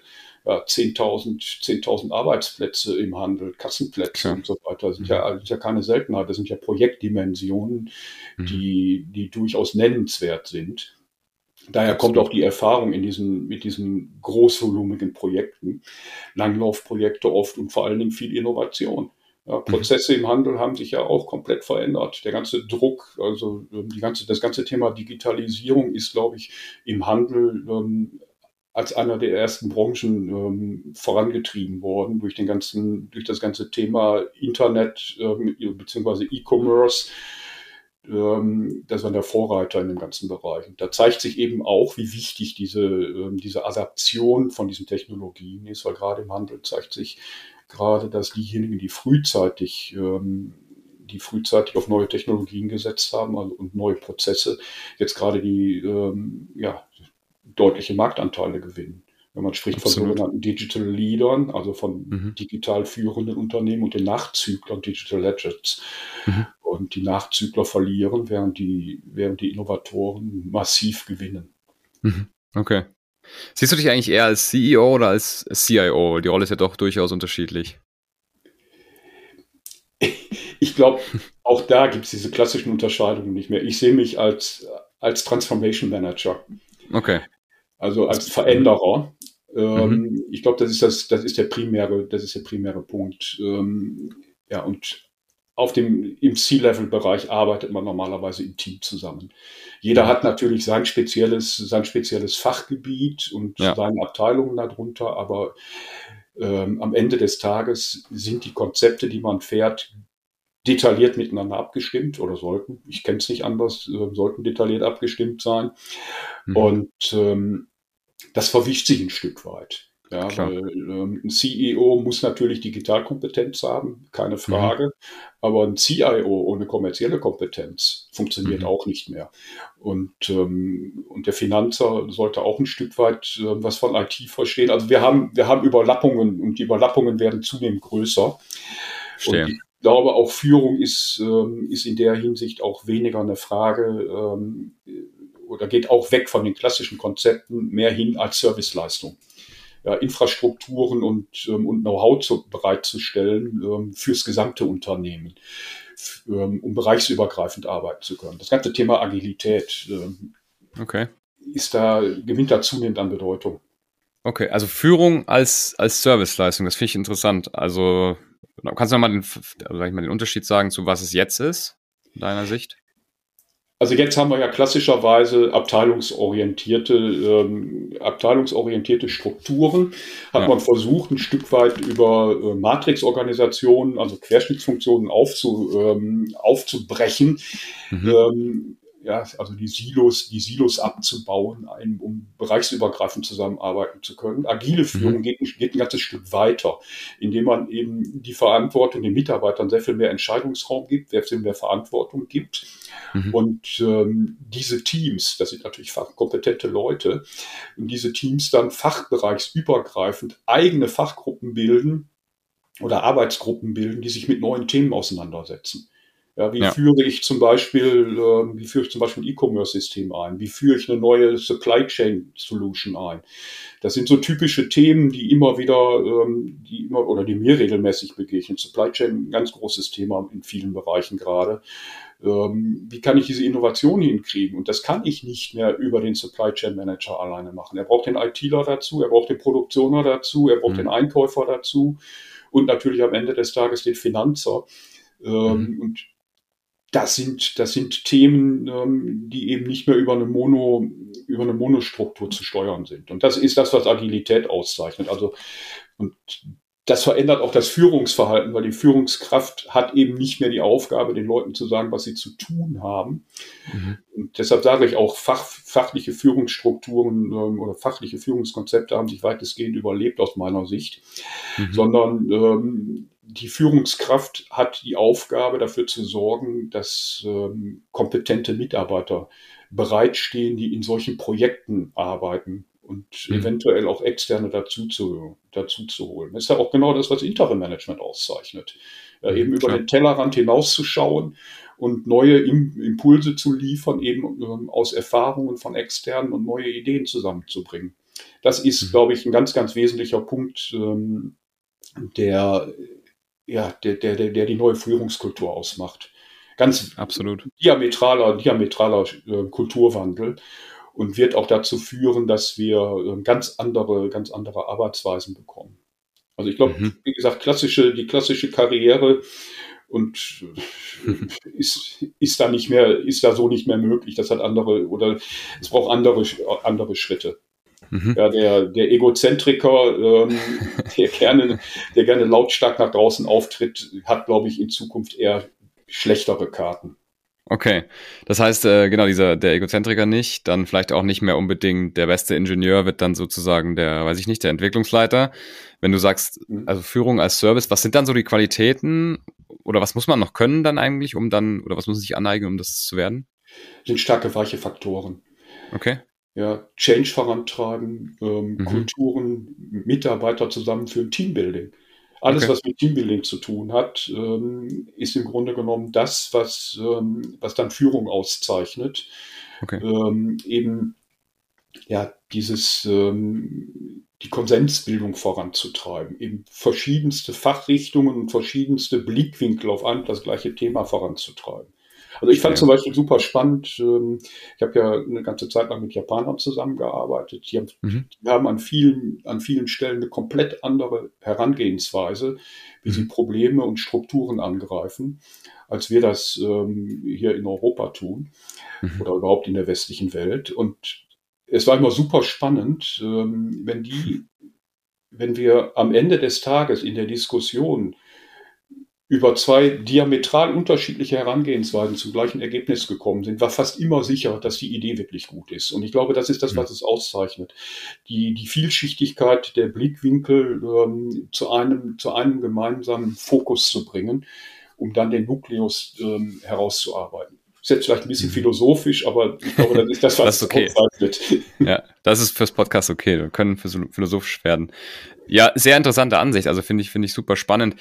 C: ja, 10.000 10 Arbeitsplätze im Handel, Kassenplätze ja. und so weiter. Das sind ja, das sind ja keine Seltenheit, das sind ja Projektdimensionen, mhm. die, die durchaus nennenswert sind. Daher kommt auch die Erfahrung in diesen, mit diesen großvolumigen Projekten, Langlaufprojekte oft und vor allen Dingen viel Innovation. Ja, Prozesse mhm. im Handel haben sich ja auch komplett verändert. Der ganze Druck, also ähm, die ganze, das ganze Thema Digitalisierung ist, glaube ich, im Handel ähm, als einer der ersten Branchen ähm, vorangetrieben worden durch den ganzen, durch das ganze Thema Internet ähm, bzw. E-Commerce. Ähm, das war der Vorreiter in dem ganzen Bereich. Und da zeigt sich eben auch, wie wichtig diese, ähm, diese Adaption von diesen Technologien ist, weil gerade im Handel zeigt sich, gerade, dass diejenigen, die frühzeitig ähm, die frühzeitig auf neue Technologien gesetzt haben also, und neue Prozesse, jetzt gerade die ähm, ja, deutliche Marktanteile gewinnen. Wenn man spricht Absolut. von sogenannten Digital Leadern, also von mhm. digital führenden Unternehmen und den Nachzüglern Digital Legends. Mhm. Und die Nachzügler verlieren, während die, während die Innovatoren massiv gewinnen.
B: Mhm. Okay. Siehst du dich eigentlich eher als CEO oder als CIO? Die Rolle ist ja doch durchaus unterschiedlich.
C: Ich glaube, auch da gibt es diese klassischen Unterscheidungen nicht mehr. Ich sehe mich als, als Transformation Manager.
B: Okay.
C: Also als Veränderer. Ähm, mhm. Ich glaube, das ist das, das ist der primäre, das ist der primäre Punkt. Ähm, ja, und auf dem, im C-Level-Bereich arbeitet man normalerweise im Team zusammen. Jeder hat natürlich sein spezielles, sein spezielles Fachgebiet und ja. seine Abteilungen darunter, aber ähm, am Ende des Tages sind die Konzepte, die man fährt, detailliert miteinander abgestimmt oder sollten, ich kenne es nicht anders, äh, sollten detailliert abgestimmt sein. Mhm. Und ähm, das verwischt sich ein Stück weit. Ja, weil, ähm, ein CEO muss natürlich Digitalkompetenz haben, keine mhm. Frage. Mhm. Aber ein CIO ohne kommerzielle Kompetenz funktioniert mhm. auch nicht mehr. Und, ähm, und der Finanzer sollte auch ein Stück weit äh, was von IT verstehen. Also wir haben, wir haben Überlappungen und die Überlappungen werden zunehmend größer.
B: Verstehe. Und
C: ich glaube, auch Führung ist, ähm, ist in der Hinsicht auch weniger eine Frage ähm, oder geht auch weg von den klassischen Konzepten mehr hin als Serviceleistung ja, Infrastrukturen und, ähm, und Know-how zu, bereitzustellen ähm, fürs gesamte Unternehmen, ähm, um bereichsübergreifend arbeiten zu können. Das ganze Thema Agilität
B: okay.
C: ist da, gewinnt da zunehmend an Bedeutung.
B: Okay, also Führung als, als Serviceleistung, das finde ich interessant. Also kannst du nochmal den, also sag ich mal, den Unterschied sagen, zu was es jetzt ist, in deiner Sicht?
C: Also jetzt haben wir ja klassischerweise abteilungsorientierte, ähm, abteilungsorientierte Strukturen. Hat ja. man versucht, ein Stück weit über äh, Matrixorganisationen, also Querschnittsfunktionen aufzu, ähm, aufzubrechen. Mhm. Ähm, ja, also die Silos, die Silos abzubauen, ein, um bereichsübergreifend zusammenarbeiten zu können. Agile Führung mhm. geht, geht, ein ganzes Stück weiter, indem man eben die Verantwortung den Mitarbeitern sehr viel mehr Entscheidungsraum gibt, sehr viel mehr Verantwortung gibt. Mhm. Und ähm, diese Teams, das sind natürlich fachkompetente Leute, und diese Teams dann fachbereichsübergreifend eigene Fachgruppen bilden oder Arbeitsgruppen bilden, die sich mit neuen Themen auseinandersetzen. Ja, wie ja. führe ich zum Beispiel, äh, wie führe ich zum Beispiel ein E-Commerce-System ein? Wie führe ich eine neue Supply Chain Solution ein? Das sind so typische Themen, die immer wieder, ähm, die immer oder die mir regelmäßig begegnen. Supply Chain, ein ganz großes Thema in vielen Bereichen gerade. Ähm, wie kann ich diese Innovation hinkriegen? Und das kann ich nicht mehr über den Supply Chain Manager alleine machen. Er braucht den ITler dazu, er braucht den Produktioner dazu, er braucht mhm. den Einkäufer dazu und natürlich am Ende des Tages den Finanzer. Ähm, mhm. Und das sind, das sind Themen, ähm, die eben nicht mehr über eine Mono, über eine Monostruktur zu steuern sind. Und das ist das, was Agilität auszeichnet. Also, und das verändert auch das Führungsverhalten, weil die Führungskraft hat eben nicht mehr die Aufgabe, den Leuten zu sagen, was sie zu tun haben. Mhm. Und deshalb sage ich auch, fach, fachliche Führungsstrukturen ähm, oder fachliche Führungskonzepte haben sich weitestgehend überlebt aus meiner Sicht, mhm. sondern ähm, die Führungskraft hat die Aufgabe, dafür zu sorgen, dass ähm, kompetente Mitarbeiter bereitstehen, die in solchen Projekten arbeiten und mhm. eventuell auch externe dazu zu, dazu zu holen. Das ist ja auch genau das, was Interim Management auszeichnet. Ja, mhm, eben klar. über den Tellerrand hinauszuschauen und neue Impulse zu liefern, eben ähm, aus Erfahrungen von externen und neue Ideen zusammenzubringen. Das ist, mhm. glaube ich, ein ganz, ganz wesentlicher Punkt, ähm, der ja, der, der, der, der die neue Führungskultur ausmacht. Ganz
B: absolut
C: diametraler, diametraler äh, Kulturwandel und wird auch dazu führen, dass wir äh, ganz andere, ganz andere Arbeitsweisen bekommen. Also ich glaube, mhm. wie gesagt, klassische, die klassische Karriere und ist, ist da nicht mehr, ist da so nicht mehr möglich. Das hat andere oder es braucht andere, andere Schritte. Mhm. Ja, der, der Egozentriker, ähm, der gerne, der gerne lautstark nach draußen auftritt, hat, glaube ich, in Zukunft eher schlechtere Karten.
B: Okay, das heißt, äh, genau, dieser, der Egozentriker nicht, dann vielleicht auch nicht mehr unbedingt der beste Ingenieur wird dann sozusagen der, weiß ich nicht, der Entwicklungsleiter. Wenn du sagst, mhm. also Führung als Service, was sind dann so die Qualitäten oder was muss man noch können dann eigentlich, um dann, oder was muss man sich aneignen, um das zu werden?
C: Sind starke weiche Faktoren.
B: Okay.
C: Ja, Change vorantreiben, ähm, mhm. Kulturen, Mitarbeiter zusammenführen, Teambuilding. Alles, okay. was mit Teambuilding zu tun hat, ähm, ist im Grunde genommen das, was, ähm, was dann Führung auszeichnet. Okay. Ähm, eben ja, dieses, ähm, die Konsensbildung voranzutreiben, eben verschiedenste Fachrichtungen und verschiedenste Blickwinkel auf ein das gleiche Thema voranzutreiben. Also ich fand ja. zum Beispiel super spannend, ähm, ich habe ja eine ganze Zeit lang mit Japanern zusammengearbeitet. Die haben, mhm. die haben an, vielen, an vielen Stellen eine komplett andere Herangehensweise, wie mhm. sie Probleme und Strukturen angreifen, als wir das ähm, hier in Europa tun mhm. oder überhaupt in der westlichen Welt. Und es war immer super spannend, ähm, wenn die, wenn wir am Ende des Tages in der Diskussion über zwei diametral unterschiedliche Herangehensweisen zum gleichen Ergebnis gekommen sind, war fast immer sicher, dass die Idee wirklich gut ist. Und ich glaube, das ist das, was es auszeichnet. Die, die Vielschichtigkeit der Blickwinkel ähm, zu, einem, zu einem gemeinsamen Fokus zu bringen, um dann den Nukleus ähm, herauszuarbeiten. Ist jetzt vielleicht ein bisschen mhm. philosophisch, aber ich glaube, das ist das, was
B: das okay. auszeichnet. Ja, das ist fürs Podcast okay. Wir können philosophisch werden. Ja, sehr interessante Ansicht. Also finde ich, finde ich super spannend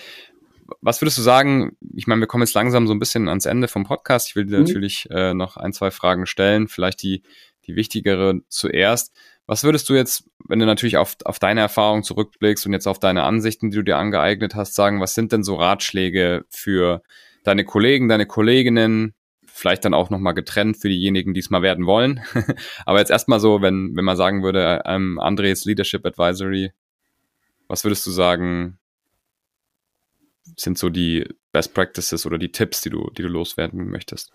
B: was würdest du sagen? Ich meine, wir kommen jetzt langsam so ein bisschen ans Ende vom Podcast. Ich will dir mhm. natürlich äh, noch ein, zwei Fragen stellen, vielleicht die, die wichtigere zuerst. Was würdest du jetzt, wenn du natürlich auf, auf deine Erfahrung zurückblickst und jetzt auf deine Ansichten, die du dir angeeignet hast, sagen, was sind denn so Ratschläge für deine Kollegen, deine Kolleginnen, vielleicht dann auch nochmal getrennt für diejenigen, die es mal werden wollen. Aber jetzt erstmal so, wenn, wenn man sagen würde, ähm, Andres Leadership Advisory, was würdest du sagen, sind so die Best Practices oder die Tipps, die du, die du loswerden möchtest?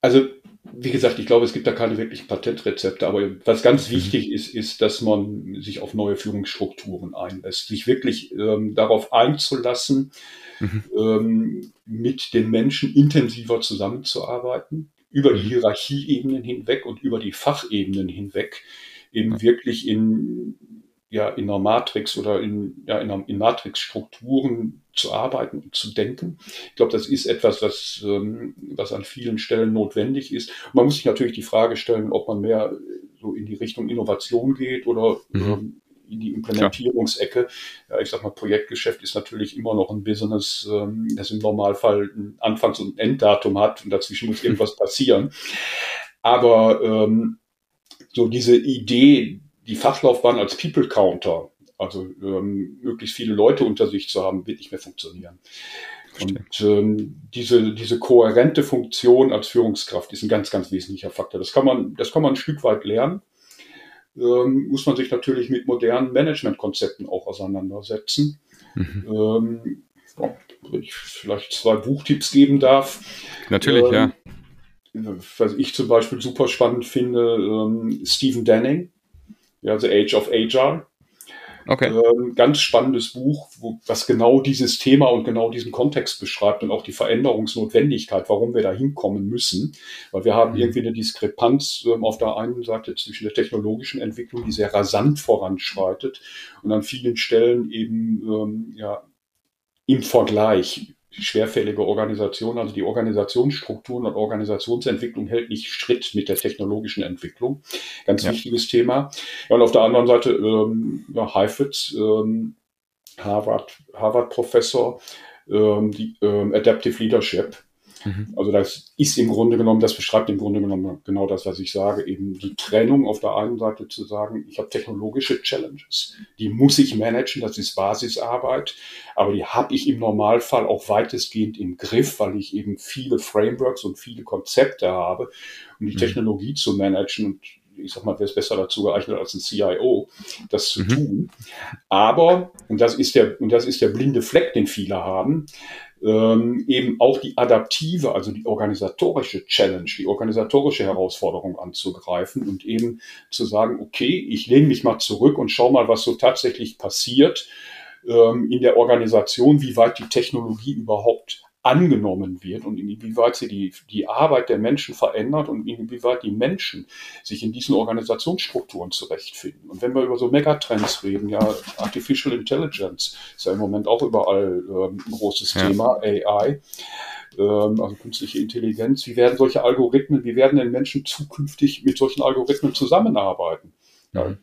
C: Also, wie gesagt, ich glaube, es gibt da keine wirklichen Patentrezepte, aber was ganz mhm. wichtig ist, ist, dass man sich auf neue Führungsstrukturen einlässt, sich wirklich ähm, darauf einzulassen, mhm. ähm, mit den Menschen intensiver zusammenzuarbeiten, über die mhm. Hierarchieebenen hinweg und über die Fachebenen hinweg, eben wirklich in ja in einer Matrix oder in, ja, in, einer, in Matrixstrukturen zu arbeiten und zu denken. Ich glaube, das ist etwas, was, ähm, was an vielen Stellen notwendig ist. Man muss sich natürlich die Frage stellen, ob man mehr so in die Richtung Innovation geht oder mhm. ähm, in die Implementierungsecke. Ja, ich sag mal, Projektgeschäft ist natürlich immer noch ein Business, ähm, das im Normalfall ein Anfangs- und Enddatum hat und dazwischen muss irgendwas passieren. Aber ähm, so diese Idee, die Fachlaufbahn als People Counter, also ähm, möglichst viele Leute unter sich zu haben, wird nicht mehr funktionieren. Und ähm, diese, diese kohärente Funktion als Führungskraft ist ein ganz, ganz wesentlicher Faktor. Das kann man, das kann man ein Stück weit lernen. Ähm, muss man sich natürlich mit modernen Managementkonzepten auch auseinandersetzen. Mhm. Ähm, wenn ich vielleicht zwei Buchtipps geben darf.
B: Natürlich, ähm, ja.
C: Was ich zum Beispiel super spannend finde, ähm, Stephen Denning, ja, The Age of Agile. Okay. Ähm, ganz spannendes Buch, wo, was genau dieses Thema und genau diesen Kontext beschreibt und auch die Veränderungsnotwendigkeit, warum wir da hinkommen müssen. Weil wir haben mhm. irgendwie eine Diskrepanz ähm, auf der einen Seite zwischen der technologischen Entwicklung, die sehr rasant voranschreitet und an vielen Stellen eben ähm, ja, im Vergleich schwerfällige Organisation, also die Organisationsstrukturen und Organisationsentwicklung hält nicht Schritt mit der technologischen Entwicklung. Ganz ja. wichtiges Thema. Ja, und auf der anderen Seite ähm, ja, Heifetz, ähm, Harvard, Harvard Professor, ähm, die ähm, Adaptive Leadership. Mhm. Also das ist im Grunde genommen, das beschreibt im Grunde genommen genau das, was ich sage, eben die Trennung auf der einen Seite zu sagen, ich habe technologische Challenges, die muss ich managen, das ist Basisarbeit, aber die habe ich im Normalfall auch weitestgehend im Griff, weil ich eben viele Frameworks und viele Konzepte habe, um die mhm. Technologie zu managen und ich sag mal, wer ist besser dazu geeignet als ein CIO, das zu mhm. tun. Aber, und das ist der, und das ist der blinde Fleck, den viele haben, ähm, eben auch die adaptive, also die organisatorische Challenge, die organisatorische Herausforderung anzugreifen und eben zu sagen, okay, ich lehne mich mal zurück und schau mal, was so tatsächlich passiert ähm, in der Organisation, wie weit die Technologie überhaupt angenommen wird und inwieweit sie die, die Arbeit der Menschen verändert und inwieweit die Menschen sich in diesen Organisationsstrukturen zurechtfinden. Und wenn wir über so Megatrends reden, ja, Artificial Intelligence ist ja im Moment auch überall ähm, ein großes ja. Thema, AI, ähm, also künstliche Intelligenz. Wie werden solche Algorithmen, wie werden denn Menschen zukünftig mit solchen Algorithmen zusammenarbeiten? Ja,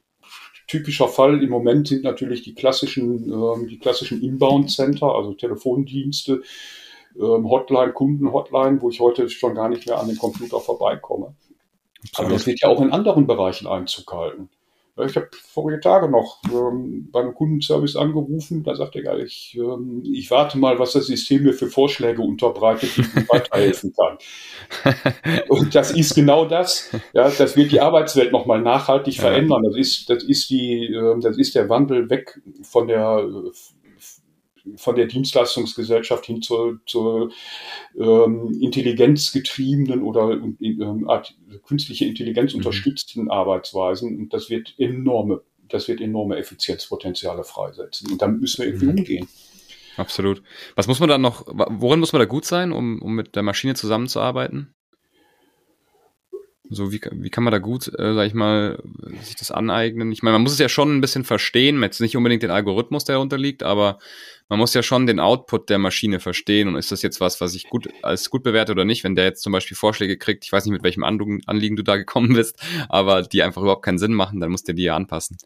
C: typischer Fall im Moment sind natürlich die klassischen, ähm, die klassischen Inbound-Center, also Telefondienste, ähm, Hotline, Kundenhotline, wo ich heute schon gar nicht mehr an den Computer vorbeikomme. Absolut. Aber das wird ja auch in anderen Bereichen Einzug halten. Ich habe vorige Tage noch ähm, beim Kundenservice angerufen, da sagte er, ich, ähm, ich warte mal, was das System mir für Vorschläge unterbreitet, wie ich weiterhelfen kann. Und das ist genau das. Ja, das wird die Arbeitswelt nochmal nachhaltig ja. verändern. Das ist, das ist die, äh, das ist der Wandel weg von der von der Dienstleistungsgesellschaft hin zur, zur ähm, intelligenzgetriebenen oder Art, künstliche Intelligenz mhm. unterstützten mhm. Arbeitsweisen. Und das wird enorme, das wird enorme Effizienzpotenziale freisetzen. Und damit müssen wir irgendwie mhm. umgehen.
B: Absolut. Was muss man da noch, worin muss man da gut sein, um, um mit der Maschine zusammenzuarbeiten? So, wie, wie kann man da gut, äh, sag ich mal, sich das aneignen? Ich meine, man muss es ja schon ein bisschen verstehen, jetzt nicht unbedingt den Algorithmus, der darunter liegt, aber man muss ja schon den Output der Maschine verstehen und ist das jetzt was, was ich gut als gut bewerte oder nicht, wenn der jetzt zum Beispiel Vorschläge kriegt, ich weiß nicht, mit welchem Anliegen du da gekommen bist, aber die einfach überhaupt keinen Sinn machen, dann muss der die ja anpassen.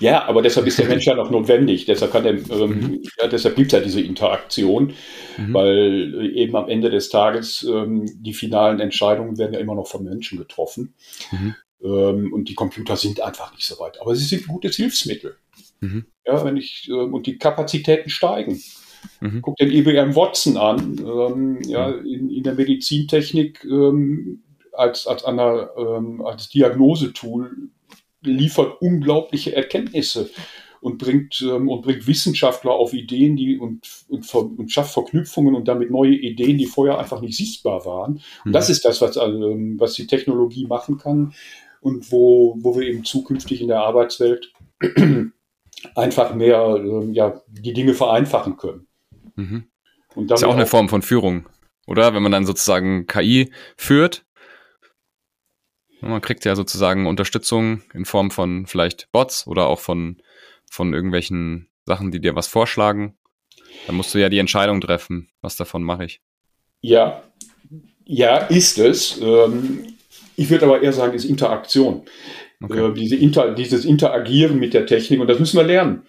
C: Ja, aber deshalb ist der Mensch ja noch notwendig, deshalb kann der, ähm, mhm. ja, deshalb gibt es ja diese Interaktion, mhm. weil eben am Ende des Tages ähm, die finalen Entscheidungen werden ja immer noch von Menschen getroffen. Mhm. Ähm, und die Computer sind einfach nicht so weit. Aber sie sind ein gutes Hilfsmittel. Mhm. Ja, wenn ich, äh, und die Kapazitäten steigen. Mhm. Guck den IBM Watson an, ähm, ja, mhm. in, in, der Medizintechnik ähm, als, als, einer, ähm, als Diagnosetool liefert unglaubliche Erkenntnisse und bringt, ähm, und bringt Wissenschaftler auf Ideen die, und, und, und, schafft Verknüpfungen und damit neue Ideen, die vorher einfach nicht sichtbar waren. Und mhm. das ist das, was, ähm, was die Technologie machen kann und wo, wo wir eben zukünftig in der Arbeitswelt einfach mehr äh, ja, die Dinge vereinfachen können.
B: Mhm. Und das ist ja auch eine Form von Führung, oder? Wenn man dann sozusagen KI führt, man kriegt ja sozusagen Unterstützung in Form von vielleicht Bots oder auch von, von irgendwelchen Sachen, die dir was vorschlagen. Dann musst du ja die Entscheidung treffen, was davon mache ich.
C: Ja, ja, ist es. Ähm, ich würde aber eher sagen, ist Interaktion. Okay. Äh, diese Inter, dieses Interagieren mit der Technik und das müssen wir lernen.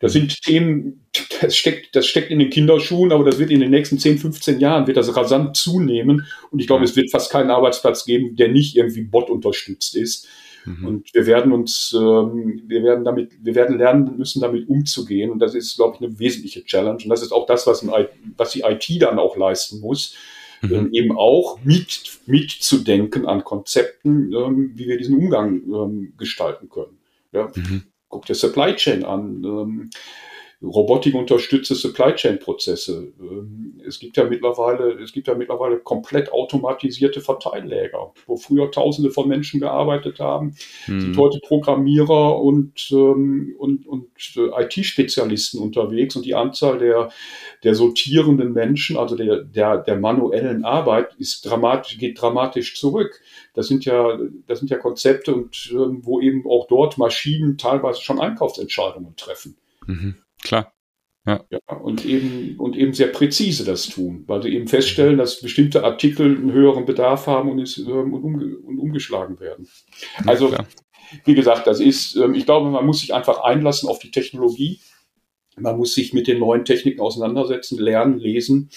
C: Das sind Themen, das steckt, das steckt in den Kinderschuhen, aber das wird in den nächsten 10, 15 Jahren wird das rasant zunehmen. Und ich glaube, ja. es wird fast keinen Arbeitsplatz geben, der nicht irgendwie Bot unterstützt ist. Mhm. Und wir werden uns, ähm, wir werden damit, wir werden lernen müssen, damit umzugehen. Und das ist, glaube ich, eine wesentliche Challenge. Und das ist auch das, was, ein, was die IT dann auch leisten muss mhm. ähm, eben auch mit, mitzudenken an Konzepten, ähm, wie wir diesen Umgang ähm, gestalten können. Ja? Mhm. Guck dir Supply Chain an. Ähm, Robotik unterstützte Supply Chain Prozesse. Ähm, es gibt ja mittlerweile, es gibt ja mittlerweile komplett automatisierte Verteilläger, wo früher Tausende von Menschen gearbeitet haben, hm. sind heute Programmierer und, ähm, und, und äh, IT-Spezialisten unterwegs und die Anzahl der, der sortierenden Menschen, also der, der, der manuellen Arbeit, ist dramatisch, geht dramatisch zurück. Das sind ja, das sind ja Konzepte und ähm, wo eben auch dort Maschinen teilweise schon Einkaufsentscheidungen treffen.
B: Mhm. Klar.
C: Ja. ja. und eben und eben sehr präzise das tun, weil sie eben feststellen, dass bestimmte Artikel einen höheren Bedarf haben und, ist, ähm, und, umge und umgeschlagen werden. Also ja, wie gesagt, das ist, ähm, ich glaube, man muss sich einfach einlassen auf die Technologie. Man muss sich mit den neuen Techniken auseinandersetzen, lernen, lesen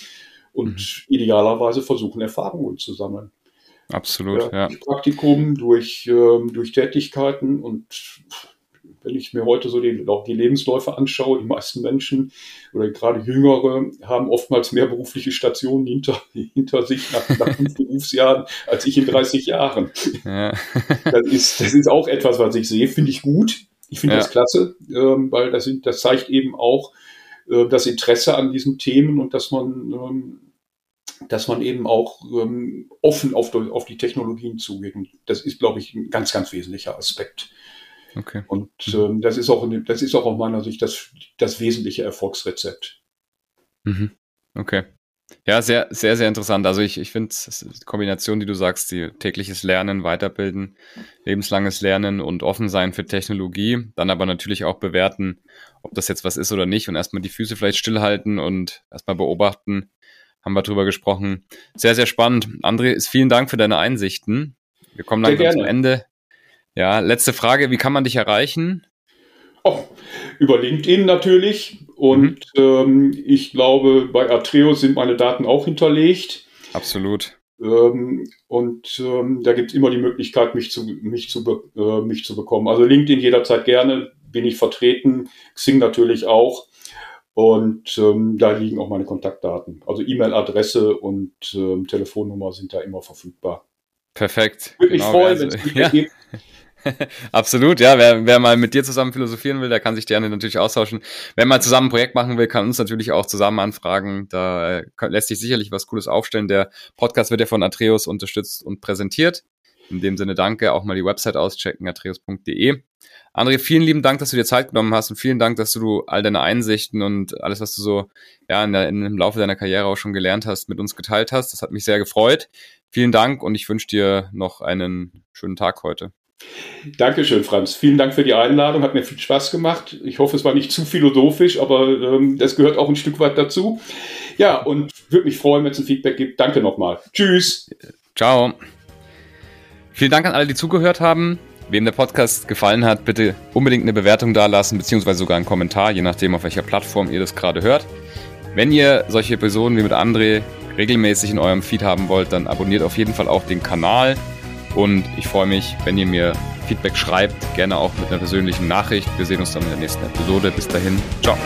C: und mhm. idealerweise versuchen, Erfahrungen zu sammeln.
B: Absolut, ja.
C: Durch Praktikum, durch, ähm, durch Tätigkeiten und wenn ich mir heute so die, auch die Lebensläufe anschaue, die meisten Menschen oder gerade Jüngere haben oftmals mehr berufliche Stationen hinter, hinter sich nach, nach fünf Berufsjahren als ich in 30 Jahren. Ja. Das, ist, das ist auch etwas, was ich sehe, finde ich gut. Ich finde ja. das klasse, ähm, weil das, das zeigt eben auch äh, das Interesse an diesen Themen und dass man ähm, dass man eben auch ähm, offen auf, auf die Technologien zugeht. Und das ist, glaube ich, ein ganz, ganz wesentlicher Aspekt. Okay. Und mhm. ähm, das ist auch, das ist auch aus meiner Sicht das, das wesentliche Erfolgsrezept.
B: Mhm. Okay. Ja, sehr, sehr, sehr interessant. Also ich, ich finde die Kombination, die du sagst, die tägliches Lernen, Weiterbilden, lebenslanges Lernen und offen sein für Technologie, dann aber natürlich auch bewerten, ob das jetzt was ist oder nicht und erstmal die Füße vielleicht stillhalten und erstmal beobachten, haben wir drüber gesprochen. Sehr, sehr spannend. André, vielen Dank für deine Einsichten. Wir kommen langsam zum Ende. Ja, letzte Frage, wie kann man dich erreichen?
C: Oh, über LinkedIn natürlich. Und mhm. ähm, ich glaube, bei Atreus sind meine Daten auch hinterlegt.
B: Absolut.
C: Ähm, und ähm, da gibt es immer die Möglichkeit, mich zu, mich, zu, äh, mich zu bekommen. Also LinkedIn jederzeit gerne, bin ich vertreten. Xing natürlich auch. Und ähm, da liegen auch meine Kontaktdaten. Also E-Mail-Adresse und ähm, Telefonnummer sind da immer verfügbar.
B: Perfekt.
C: Würde mich genau, freuen, wenn es ja. gibt.
B: Absolut, ja. Wer, wer mal mit dir zusammen philosophieren will, der kann sich gerne natürlich austauschen. Wer mal zusammen ein Projekt machen will, kann uns natürlich auch zusammen anfragen. Da äh, lässt sich sicherlich was Cooles aufstellen. Der Podcast wird ja von Atreus unterstützt und präsentiert. In dem Sinne danke, auch mal die Website auschecken, atreus.de. André, vielen lieben Dank, dass du dir Zeit genommen hast und vielen Dank, dass du all deine Einsichten und alles, was du so ja, in der, in, im Laufe deiner Karriere auch schon gelernt hast, mit uns geteilt hast. Das hat mich sehr gefreut. Vielen Dank und ich wünsche dir noch einen schönen Tag heute.
C: Dankeschön, Franz. Vielen Dank für die Einladung. Hat mir viel Spaß gemacht. Ich hoffe, es war nicht zu philosophisch, aber ähm, das gehört auch ein Stück weit dazu. Ja, und würde mich freuen, wenn es ein Feedback gibt. Danke nochmal. Tschüss.
B: Ciao. Vielen Dank an alle, die zugehört haben. Wem der Podcast gefallen hat, bitte unbedingt eine Bewertung dalassen, beziehungsweise sogar einen Kommentar, je nachdem, auf welcher Plattform ihr das gerade hört. Wenn ihr solche Episoden wie mit André regelmäßig in eurem Feed haben wollt, dann abonniert auf jeden Fall auch den Kanal. Und ich freue mich, wenn ihr mir Feedback schreibt, gerne auch mit einer persönlichen Nachricht. Wir sehen uns dann in der nächsten Episode. Bis dahin, ciao.